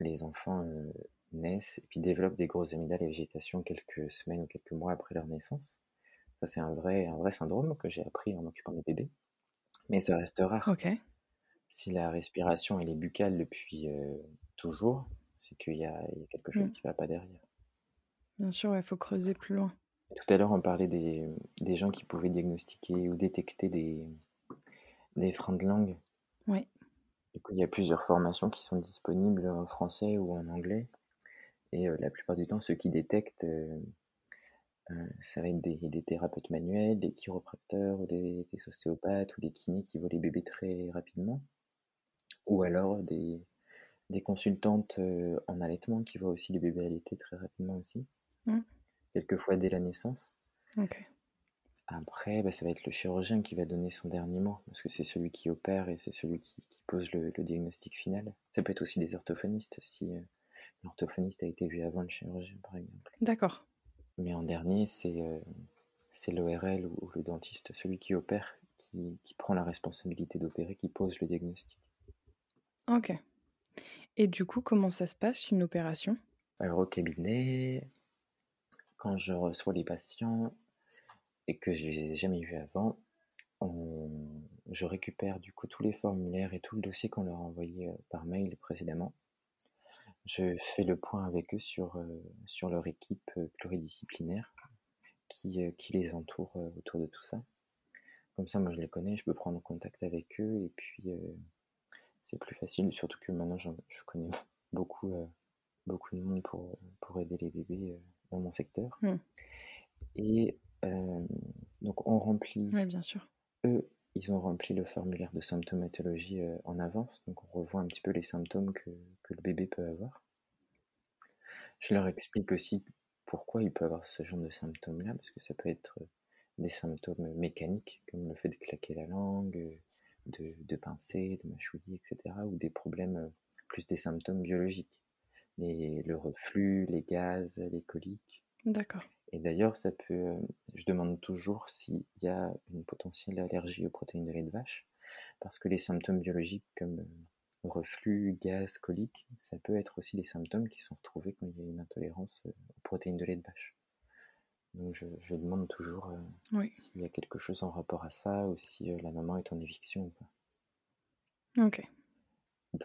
les enfants naissent et puis développent des grosses amygdales et végétation quelques semaines ou quelques mois après leur naissance. Ça, c'est un vrai, un vrai syndrome que j'ai appris en m'occupant des bébés. Mais ça reste rare. Si la respiration elle est buccale depuis toujours, c'est qu'il y, y, a quelque chose mmh. qui ne va pas derrière.
Bien sûr, il faut creuser plus loin.
Tout à l'heure, on parlait des, des, gens qui pouvaient diagnostiquer ou détecter des, des freins de langue.
Oui
il y a plusieurs formations qui sont disponibles en français ou en anglais. Et euh, la plupart du temps, ceux qui détectent, euh, euh, ça va être des, thérapeutes manuels, des chiropracteurs, ou des, ostéopathes ou des kinés qui voient les bébés très rapidement. Ou alors des, consultantes en allaitement qui voient aussi les bébés allaités très rapidement aussi. Mmh. Quelquefois dès la naissance. Après, bah, ça va être le chirurgien qui va donner son dernier mot, parce que c'est celui qui opère et c'est celui qui, pose le, diagnostic final. Ça peut être aussi des orthophonistes, si euh, l'orthophoniste a été vu avant le chirurgien, par exemple.
D'accord.
Mais en dernier, c'est euh, l'ORL ou, le dentiste, celui qui opère, qui, qui prend la responsabilité d'opérer, qui pose le diagnostic.
Ok. Et du coup, comment ça se passe, une opération?
Alors, au cabinet, quand je reçois les patients, et que je les ai jamais vus avant, je récupère du coup tous les formulaires et tout le dossier qu'on leur a envoyé euh, par mail précédemment. Je fais le point avec eux sur, euh, leur équipe euh, pluridisciplinaire qui, les entoure autour de tout ça. Comme ça, moi je les connais, je peux prendre contact avec eux et puis c'est plus facile, surtout que maintenant je connais [laughs] beaucoup, de monde pour aider les bébés dans mon secteur. Mmh. Et donc on remplit.
Oui, bien sûr.
Eux, ils ont rempli le formulaire de symptomatologie en avance, donc on revoit un petit peu les symptômes que, que, le bébé peut avoir. Je leur explique aussi pourquoi il peut avoir ce genre de symptômes-là, parce que ça peut être des symptômes mécaniques, comme le fait de claquer la langue, de, de pincer, de mâchouiller, etc., ou des problèmes plus des symptômes biologiques, les, le reflux, les gaz, les coliques.
D'accord.
Et d'ailleurs, ça peut, euh, je demande toujours s'il y a une potentielle allergie aux protéines de lait de vache, parce que les symptômes biologiques comme euh, reflux, gaz, colique, ça peut être aussi des symptômes qui sont retrouvés quand il y a une intolérance euh, aux protéines de lait de vache. Donc je, demande toujours s'il y a quelque chose en rapport à ça ou si la maman est en éviction ou
pas. Ok.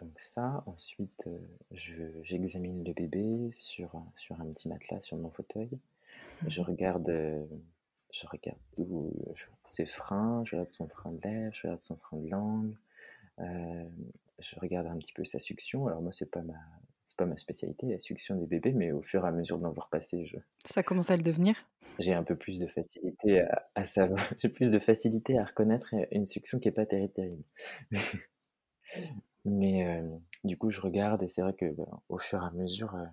Donc ça, ensuite, j'examine le bébé sur, sur un petit matelas sur mon fauteuil. Je [laughs] regarde, euh, je regarde ses freins, je regarde son frein de lèvres, je regarde son frein de langue, euh, je regarde un petit peu sa succion. Alors moi, c'est pas ma, c'est pas ma spécialité, la succion des bébés, mais au fur et à mesure d'en voir passer, je...
Ça commence à le devenir?
J'ai un peu plus de facilité à, savoir, [laughs] j'ai plus de facilité à reconnaître une succion qui est pas terrible, terrible. Mais euh, du coup, je regarde et c'est vrai que bah, au fur et à mesure, euh,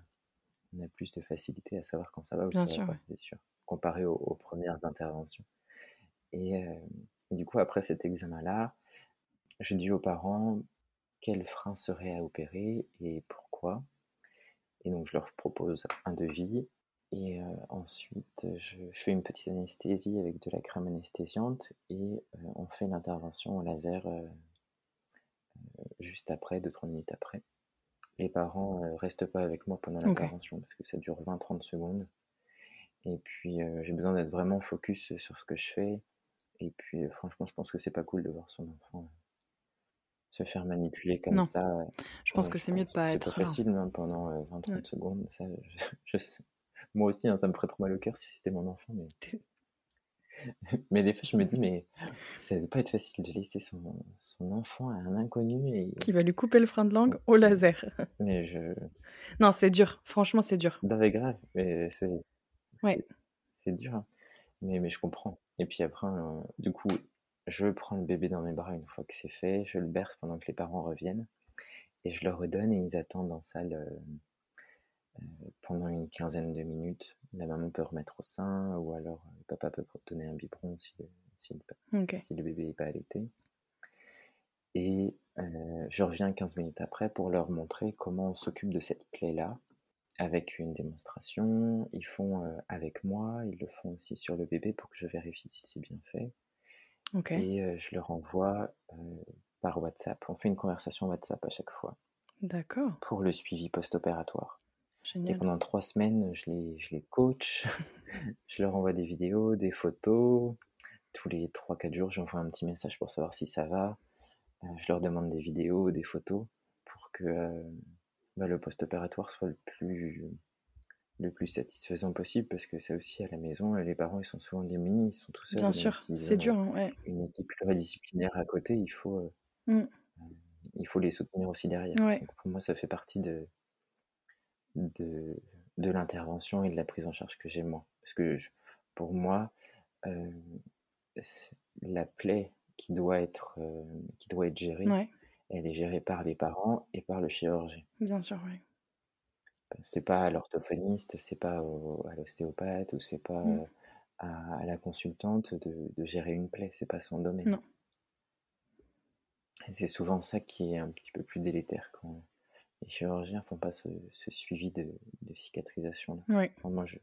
on a plus de facilité à savoir quand ça va ou Bien ça sûr, va pas, c'est sûr, comparé aux, premières interventions. Et, euh, du coup, après cet examen-là, je dis aux parents quel frein serait à opérer et pourquoi. Et donc, je leur propose un devis. Et euh, ensuite, je, fais une petite anesthésie avec de la crème anesthésiante et euh, on fait l'intervention au laser juste après, 2-3 minutes après les parents ne restent pas avec moi pendant l'intervention parce que ça dure 20-30 secondes. Et puis j'ai besoin d'être vraiment focus sur ce que je fais. Et puis franchement, je pense que c'est pas cool de voir son enfant se faire manipuler comme ça.
Je pense que c'est mieux de pas être.
C'est pas facile même pendant 20-30 secondes. Ça, [laughs] Moi aussi, hein, ça me ferait trop mal au cœur si c'était mon enfant. Mais... [laughs] mais des fois, je me dis, mais ça ne doit pas être facile de laisser son, son, enfant à un inconnu. Et...
Qui va lui couper le frein de langue au laser. [laughs]
Mais je.
Non, c'est dur. Franchement, c'est dur.
Non, mais grave. Mais c'est. Ouais. C'est dur. Hein. Mais, mais je comprends. Et puis après, euh, du coup, je prends le bébé dans mes bras une fois que c'est fait. Je le berce pendant que les parents reviennent. Et je le redonne et ils attendent en salle euh, pendant une quinzaine de minutes la maman peut remettre au sein, ou alors le papa peut donner un biberon si, si, le, bébé n'est pas allaité. Et euh, je reviens 15 minutes après pour leur montrer comment on s'occupe de cette plaie-là, avec une démonstration. Ils font euh, avec moi, ils le font aussi sur le bébé pour que je vérifie si c'est bien fait. Et euh, je leur envoie par WhatsApp. On fait une conversation WhatsApp à chaque fois.
D'accord.
Pour le suivi post-opératoire. Et pendant trois semaines, je les, je les coach, [laughs] [laughs] je leur envoie des vidéos, des photos. Tous les 3-4 jours, j'envoie un petit message pour savoir si ça va. Euh, je leur demande des vidéos, des photos pour que euh, bah, le post-opératoire soit le plus, le plus satisfaisant possible parce que ça aussi à la maison, les parents ils sont souvent démunis, ils sont tous seuls.
Bien sûr, c'est dur. Hein,
une équipe pluridisciplinaire à côté, il faut, euh, mmh. il faut les soutenir aussi derrière. pour moi, ça fait partie de, de, de l'intervention et de la prise en charge que j'ai moi. Parce que pour moi, euh, la plaie qui doit être, euh, qui doit être gérée, elle est gérée par les parents et par le chirurgien.
Bien sûr, oui.
C'est pas à l'orthophoniste, c'est pas à l'ostéopathe ou c'est pas mmh. à, la consultante de, de, gérer une plaie, c'est pas son domaine. Non. c'est souvent ça qui est un petit peu plus délétère quand, les chirurgiens font pas ce, suivi de, cicatrisation. Là. moi, je,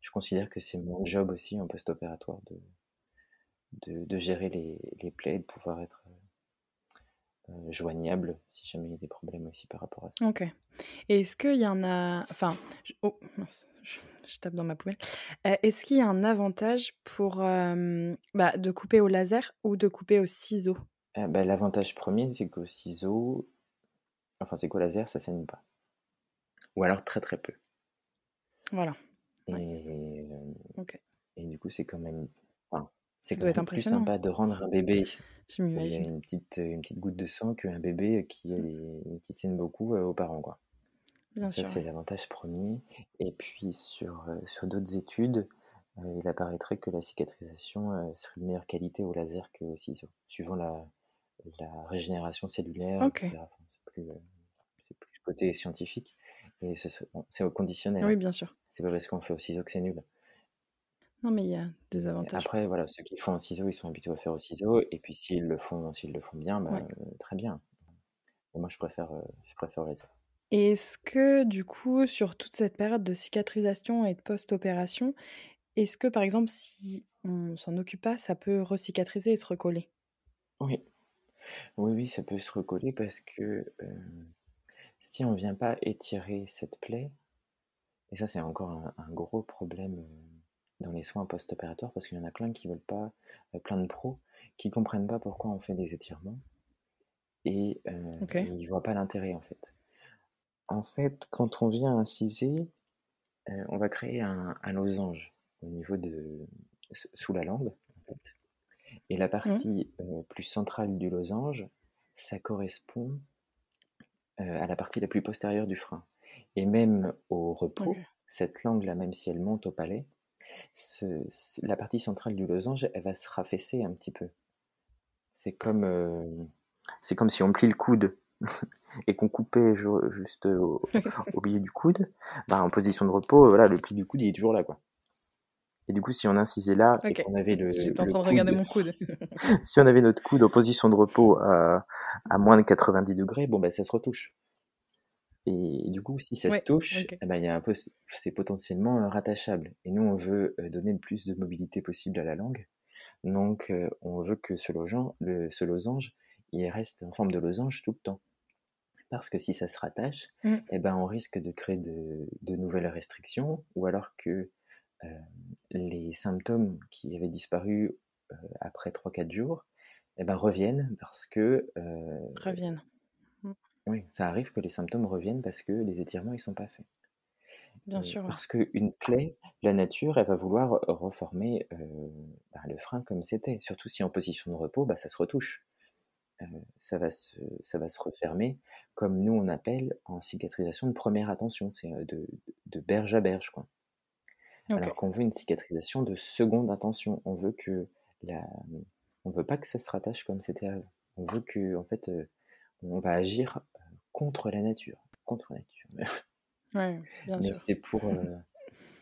je, considère que c'est mon job aussi en post-opératoire de, de, gérer les, les, plaies, de pouvoir être euh, euh, joignable si jamais il y a des problèmes aussi par rapport à ça.
Ok. Est-ce qu'il y en a. Enfin, je... oh, je, tape dans ma poubelle. Euh, est-ce qu'il y a un avantage pour bah, de couper au laser ou de couper au ciseau?
Bah, L'avantage premier, c'est qu'au ciseau, Enfin, c'est qu'au laser, ça saigne pas. Ou alors très très peu.
Voilà.
Et, euh, et du coup, c'est quand même. Enfin, c'est quand même plus sympa de rendre un bébé. Je m'imagine. Une petite, une petite goutte de sang qu'un bébé qui, qui saigne beaucoup euh, aux parents. Quoi. Bien ça, c'est l'avantage premier. Et puis, sur, euh, sur d'autres études, il apparaîtrait que la cicatrisation serait de meilleure qualité au laser qu'au ciseau, suivant la, la régénération cellulaire.
Okay
plus, euh, c'est plus côté scientifique. Et c'est au conditionnel.
Oui, bien sûr.
C'est pas parce qu'on fait au ciseau que c'est nul.
Non, mais il y a des avantages.
Après, voilà, ceux qui font au ciseau, ils sont habitués à faire au ciseau. Et puis, s'ils le font, s'ils le font bien, bah, très bien. moi, je préfère, euh, je préfère les
Et est-ce que, du coup, sur toute cette période de cicatrisation et de post-opération, est-ce que, par exemple, si on s'en occupe pas, ça peut recicatriser et se recoller?
Oui, oui, oui, ça peut se recoller parce que si on vient pas étirer cette plaie, et ça c'est encore un, gros problème dans les soins post-opératoires parce qu'il y en a plein qui veulent pas, plein de pros qui comprennent pas pourquoi on fait des étirements et ils ils voient pas l'intérêt en fait. En fait, quand on vient inciser, on va créer un, un losange au niveau de sous la langue en fait. Et la mmh. partie plus centrale du losange, ça correspond à la partie la plus postérieure du frein. Et même au repos, cette langue-là, même si elle monte au palais, la partie centrale du losange, elle va se raffaisser un petit peu. C'est comme, euh, c'est comme si on plie le coude [laughs] et qu'on coupait juste [laughs] au, milieu du coude. Bah, en position de repos, voilà, le pli du coude, il est toujours là, quoi. Et du coup, si on incisait là et qu'on avait le.
J'étais en train de regarder mon coude. [laughs]
si on avait notre coude en position de repos à, à moins de 90 degrés, bon, ben, ça se retouche. Et du coup, si ça se touche, eh ben, il y a un peu, c'est potentiellement rattachable. Et nous, on veut euh, donner le plus de mobilité possible à la langue. Donc, euh, on veut que ce losange, le, ce losange, il reste en forme de losange tout le temps. Parce que si ça se rattache, mmh. eh ben, on risque de créer de, de nouvelles restrictions, ou alors que euh, les symptômes qui avaient disparu après 3-4 jours, eh ben, reviennent parce que...
reviennent.
Oui, ça arrive que les symptômes reviennent parce que les étirements, ils sont pas faits.
Bien sûr.
Parce qu'une plaie, la nature, elle va vouloir reformer bah, le frein comme c'était. Surtout si en position de repos, bah, ça se retouche. ça, va se, ça va se refermer, comme nous on appelle en cicatrisation de première attention, c'est de, de, berge à berge. Quoi. Alors qu'on veut une cicatrisation de seconde intention. On veut que la... on veut pas que ça se rattache comme c'était avant. On veut que, en fait, on va agir contre la nature. Contre la nature. [laughs]
Ouais, bien
mais c'est pour. Euh,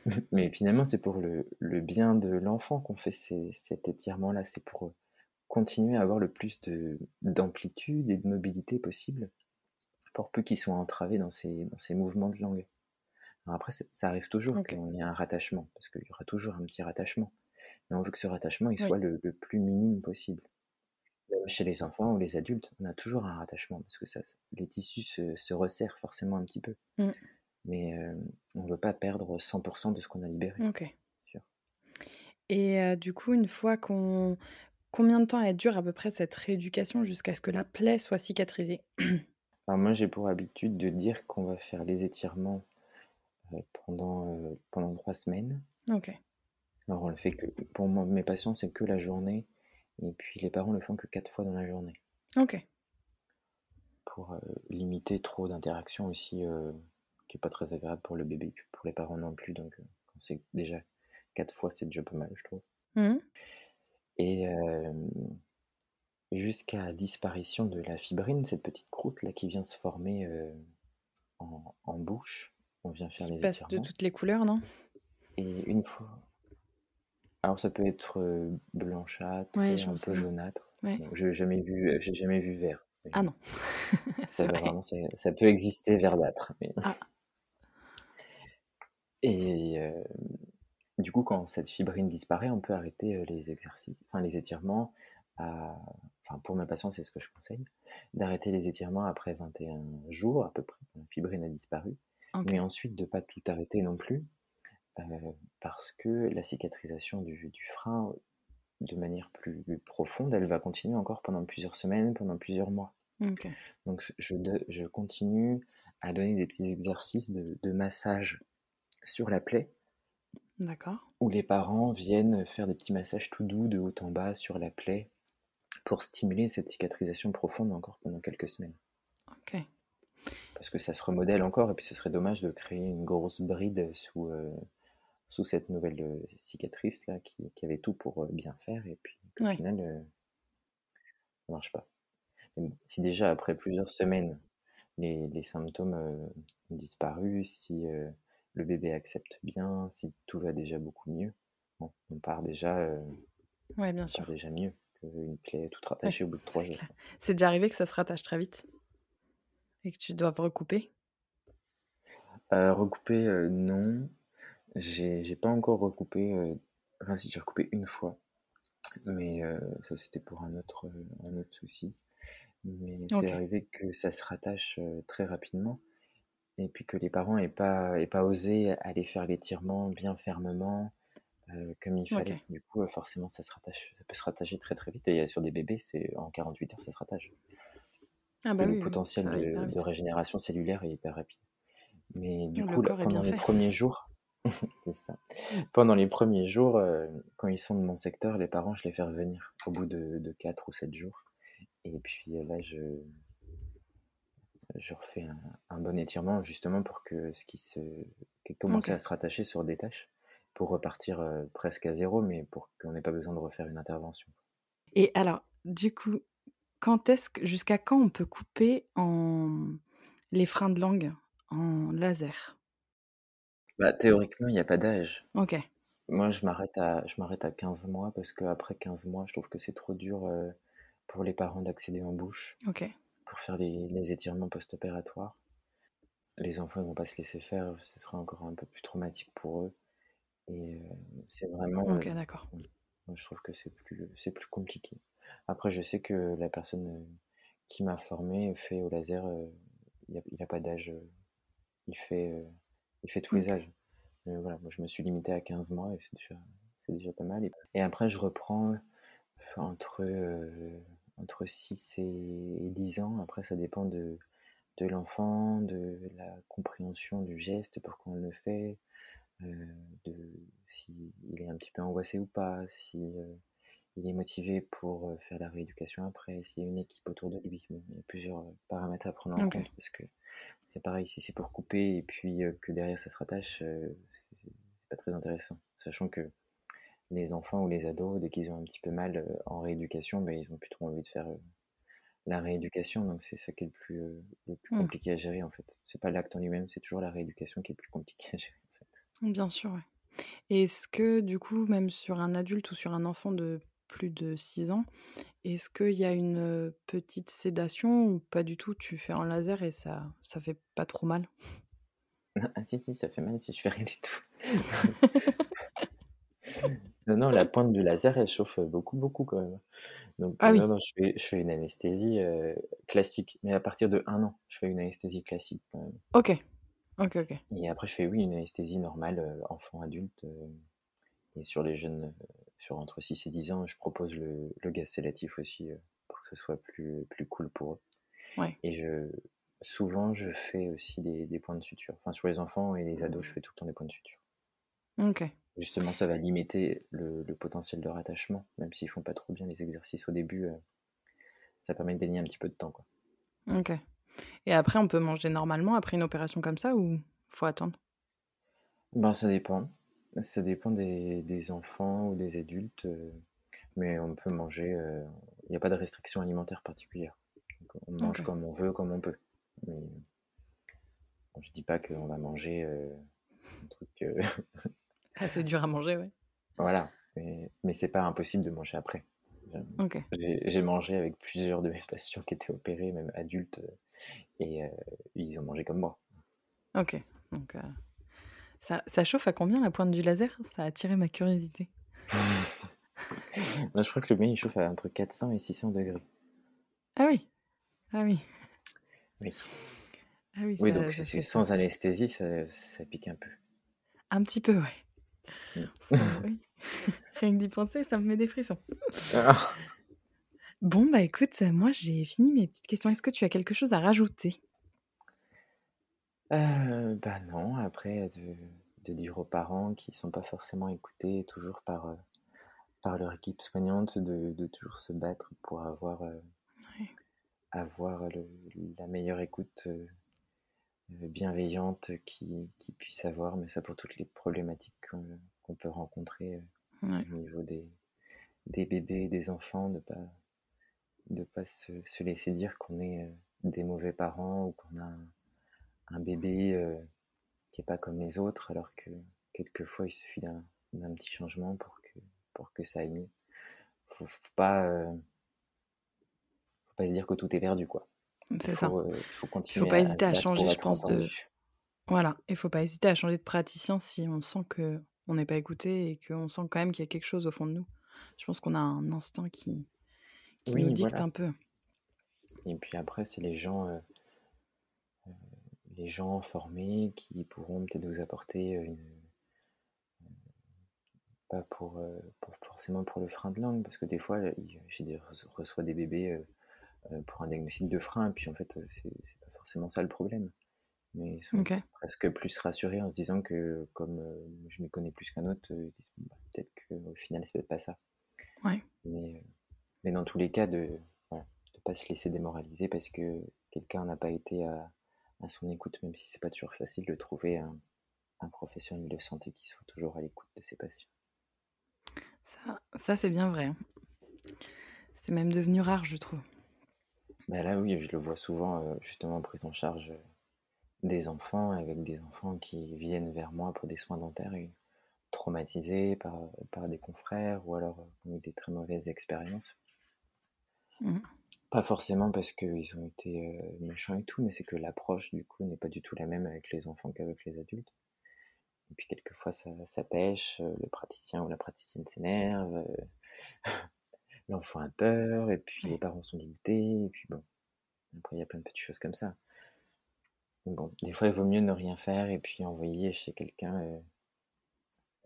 [laughs] mais finalement, c'est pour le, bien de l'enfant qu'on fait cet étirement-là. C'est pour euh, continuer à avoir le plus d'amplitude et de mobilité possible pour peu qu'ils soient entravés dans ces, dans ces mouvements de langue. Alors après, ça arrive toujours y ait un rattachement, parce qu'il y aura toujours un petit rattachement. Mais on veut que ce rattachement il soit le, le, plus minime possible chez les enfants ou les adultes, on a toujours un rattachement parce que ça, les tissus se, resserrent forcément un petit peu. Mmh. Mais euh, on ne veut pas perdre 100% de ce qu'on a libéré.
Ok. Et euh, du coup, une fois qu'on. Combien de temps elle dure à peu près cette rééducation jusqu'à ce que la plaie soit cicatrisée?
Alors moi, j'ai pour habitude de dire qu'on va faire les étirements pendant, pendant trois semaines.
Ok.
Alors on le fait que pour moi, mes patients, c'est que la journée et puis les parents le font que quatre fois dans la journée.
Ok.
Pour euh, limiter trop d'interactions aussi, euh, qui n'est pas très agréable pour le bébé, pour les parents non plus. Donc, euh, c'est déjà quatre fois, c'est déjà pas mal, je trouve. Mmh. Et jusqu'à disparition de la fibrine, cette petite croûte là qui vient se former en, bouche, on vient faire les passe
de toutes les couleurs, non?
Et une fois, alors ça peut être blanchâtre, un peu jaunâtre. Ouais. j'ai jamais vu, j'ai jamais vu vert.
Ah non. [laughs]
ça, ça, peut exister verdâtre. Mais... Ah. Et du coup, quand cette fibrine disparaît, on peut arrêter les exercices, enfin les étirements. Enfin, pour ma patiente, c'est ce que je conseille, d'arrêter les étirements après 21 jours à peu près, la fibrine a disparu. Mais ensuite, de pas tout arrêter non plus, euh, parce que la cicatrisation du, frein, de manière plus, profonde, elle va continuer encore pendant plusieurs semaines, pendant plusieurs mois. Donc je, je, continue à donner des petits exercices de, massage sur la plaie.
D'accord.
Où les parents viennent faire des petits massages tout doux de haut en bas sur la plaie pour stimuler cette cicatrisation profonde encore pendant quelques semaines.
Ok.
Parce que ça se remodèle encore et puis ce serait dommage de créer une grosse bride sous, euh, sous cette nouvelle euh, cicatrice là qui, avait tout pour euh, bien faire et puis au final euh, ça marche pas. si déjà après plusieurs semaines les, symptômes ont disparu, si le bébé accepte bien, si tout va déjà beaucoup mieux, on part déjà,
ouais, bien sûr.
déjà mieux qu'une plaie toute rattachée au bout de trois jours.
C'est déjà arrivé que ça se rattache très vite et que tu doives recouper?
Recouper, non. J'ai pas encore recoupé, euh, enfin si j'ai recoupé une fois, mais euh, ça c'était pour un autre, un autre souci. Mais c'est arrivé que ça se rattache euh, très rapidement et puis que les parents n'aient pas, aient pas osé aller faire l'étirement bien fermement comme il fallait. Du coup, forcément, ça, se rattache, ça peut se rattacher très très vite. Et sur des bébés, c'est en 48 heures, ça se rattache.
Ah bah
le potentiel de, régénération cellulaire est hyper rapide. Mais du coup, pendant les premiers jours, [laughs] c'est ça. Pendant les premiers jours, euh, quand ils sont de mon secteur, les parents, je les fais revenir au bout de, de 4 ou 7 jours. Et puis euh, là, je, je refais un, bon étirement justement pour que ce qui se qui commence à se rattacher se redétache pour repartir presque à zéro, mais pour qu'on n'ait pas besoin de refaire une intervention.
Et alors, du coup, quand est-ce que, jusqu'à quand on peut couper en les freins de langue en laser?
Bah, Théoriquement, il n'y a pas d'âge.
Ok.
Moi, je m'arrête à, je m'arrête à 15 mois parce qu'après 15 mois, je trouve que c'est trop dur euh, pour les parents d'accéder en bouche
Ok.
pour faire les, étirements post-opératoires. Les enfants ne vont pas se laisser faire, ce sera encore un peu plus traumatique pour eux. Et euh, c'est vraiment.
Ok, euh, d'accord.
moi, je trouve que c'est plus, c'est plus compliqué. Après, je sais que la personne qui m'a formé fait au laser, il n'a a pas d'âge. il fait il fait tous les âges. Voilà, moi je me suis limité à 15 mois et c'est déjà, c'est déjà pas mal. Et, après, je reprends entre, euh, entre 6 et 10 ans. Après, ça dépend de, de l'enfant, de la compréhension du geste, pourquoi on le fait, euh, de s'il est un petit peu angoissé ou pas, si euh, il est motivé pour faire la rééducation après, s'il y a une équipe autour de lui. il y a plusieurs paramètres à prendre en compte parce que c'est pareil, si c'est pour couper et puis que derrière ça se rattache, c'est pas très intéressant. Sachant que les enfants ou les ados, dès qu'ils ont un petit peu mal en rééducation, ben, ils ont plutôt envie de faire la rééducation. Donc c'est ça qui est le plus, le plus mmh. compliqué à gérer en fait. C'est pas l'acte en lui-même, c'est toujours la rééducation qui est le plus compliqué à gérer en fait.
Bien sûr, ouais. Est-ce que du coup, même sur un adulte ou sur un enfant de plus de 6 ans. Est-ce qu'il y a une petite sédation ou pas du tout? Tu fais un laser et ça ça fait pas trop mal?
Ah si, si, ça fait mal si je fais rien du tout. [laughs] non, non, la pointe du laser, elle chauffe beaucoup, beaucoup quand même. Donc, ah non, non, je fais, je fais une anesthésie classique. Mais à partir de un an, je fais une anesthésie classique quand même.
Ok, ok, ok.
Et après, je fais, oui, une anesthésie normale, enfant, adulte. et sur les jeunes sur entre 6 et 10 ans, je propose le, gaz sédatif aussi euh, pour que ce soit plus, plus cool pour eux. Et je, souvent, je fais aussi des, points de suture. Enfin, sur les enfants et les ados, je fais tout le temps des points de suture.
Ok.
Justement, ça va limiter le, potentiel de rattachement, même s'ils font pas trop bien les exercices au début. Euh, ça permet de gagner un petit peu de temps. Quoi.
Ok. Et après, on peut manger normalement après une opération comme ça ou faut attendre?
Ben, ça dépend. Ça dépend des, enfants ou des adultes, euh, mais on peut manger. Euh, il n'y a pas de restriction alimentaire particulière. on mange comme on veut, comme on peut. Je je dis pas qu'on va manger euh, un truc. [laughs]
Ah, c'est dur à manger, ouais.
Voilà, mais, mais c'est pas impossible de manger après. J'ai mangé avec plusieurs de mes [laughs] patients qui étaient opérés, même adultes, et ils ont mangé comme moi.
Ok, donc ça, chauffe à combien la pointe du laser? Ça a attiré ma curiosité. [laughs]
Bah, je crois que le mien il chauffe à entre 400 et 600 degrés.
Ah oui Ah oui.
Oui. Ah oui, oui donc c'est sans anesthésie, ça, ça, pique un peu.
Un petit peu, ouais. Mm. [laughs] oui. Rien que d'y penser, ça me met des frissons. Ah. Bon, bah écoute, moi j'ai fini mes petites questions. Est-ce que tu as quelque chose à rajouter?
Euh, bah non, après de de dire aux parents qui sont pas forcément écoutés toujours par, euh, par leur équipe soignante de de toujours se battre pour avoir, euh, avoir la meilleure écoute, bienveillante qui qui puisse avoir, mais ça pour toutes les problématiques qu'on peut rencontrer, au niveau des des bébés et des enfants, de pas de pas se se laisser dire qu'on est, des mauvais parents ou qu'on a un bébé euh, qui est pas comme les autres, alors que quelquefois il suffit d'un petit changement pour que, pour que ça aille mieux. Faut, faut pas, euh, faut pas se dire que tout est perdu, quoi.
C'est ça. Euh, il faut continuer. faut pas hésiter à, changer, je pense, de. Voilà, il faut pas hésiter à changer de praticien si on sent que on n'est pas écouté et qu'on sent quand même qu'il y a quelque chose au fond de nous. Je pense qu'on a un instinct qui, qui nous dicte un peu.
Et puis après, si les gens les gens formés qui pourront peut-être vous apporter une, pas pour, euh, pour, forcément pour le frein de langue, parce que des fois, j'ai reçois des bébés euh, euh, pour un diagnostic de frein, et puis en fait, c'est pas forcément ça le problème. Mais ils sont presque plus rassurés en se disant que, comme je m'y connais plus qu'un autre, bah, peut-être qu'au final, c'est peut-être pas ça.
Ouais.
Mais, mais dans tous les cas, de, ne pas se laisser démoraliser parce que quelqu'un n'a pas été à, son écoute, même si c'est pas toujours facile de trouver un, professionnel de santé qui soit toujours à l'écoute de ses patients.
Ça, ça c'est bien vrai. C'est même devenu rare, je trouve.
Bah là, oui, je le vois souvent, euh, justement, en prise en charge des enfants, avec des enfants qui viennent vers moi pour des soins dentaires et traumatisés par, par des confrères ou alors ont eu des très mauvaises expériences. Mmh. Pas forcément parce qu'ils ont été euh, méchants et tout, mais c'est que l'approche du coup n'est pas du tout la même avec les enfants qu'avec les adultes. Et puis quelquefois ça, ça pêche, euh, le praticien ou la praticienne s'énerve, euh, [laughs] l'enfant a peur, et puis les parents sont dégoûtés, et puis bon. Après il y a plein de petites choses comme ça. bon, des fois il vaut mieux ne rien faire et puis envoyer chez quelqu'un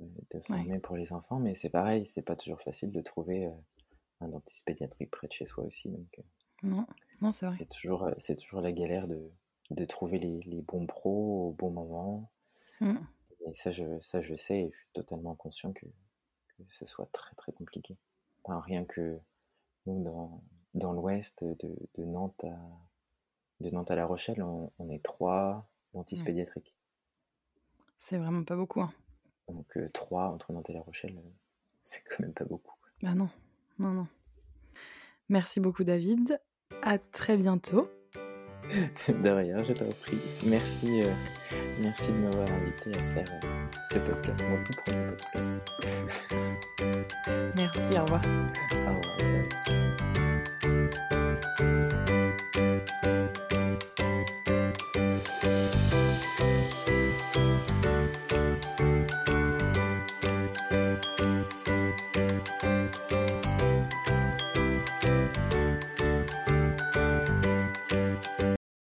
de former pour les enfants, mais c'est pareil, c'est pas toujours facile de trouver un dentiste pédiatrique près de chez soi aussi. Donc, euh,
non, non c'est vrai.
C'est toujours, euh, c'est toujours la galère de, de trouver les, les, bons pros au bon moment. Mm. Et ça je, ça, je sais et je suis totalement conscient que, que ce soit très, très compliqué. Enfin, rien que nous, dans, dans l'ouest, de, de, Nantes à, de Nantes à La Rochelle, on, est trois dentistes pédiatriques.
C'est vraiment pas beaucoup. Hein.
Donc, euh, trois entre Nantes et La Rochelle, [laughs] c'est quand même pas beaucoup.
Bah non non, non. Merci beaucoup, David. À très bientôt. [laughs]
De rien, je t'en prie. Merci, euh, merci de m'avoir invité à faire euh, ce podcast, mon tout premier podcast.
merci, au revoir.
Au revoir.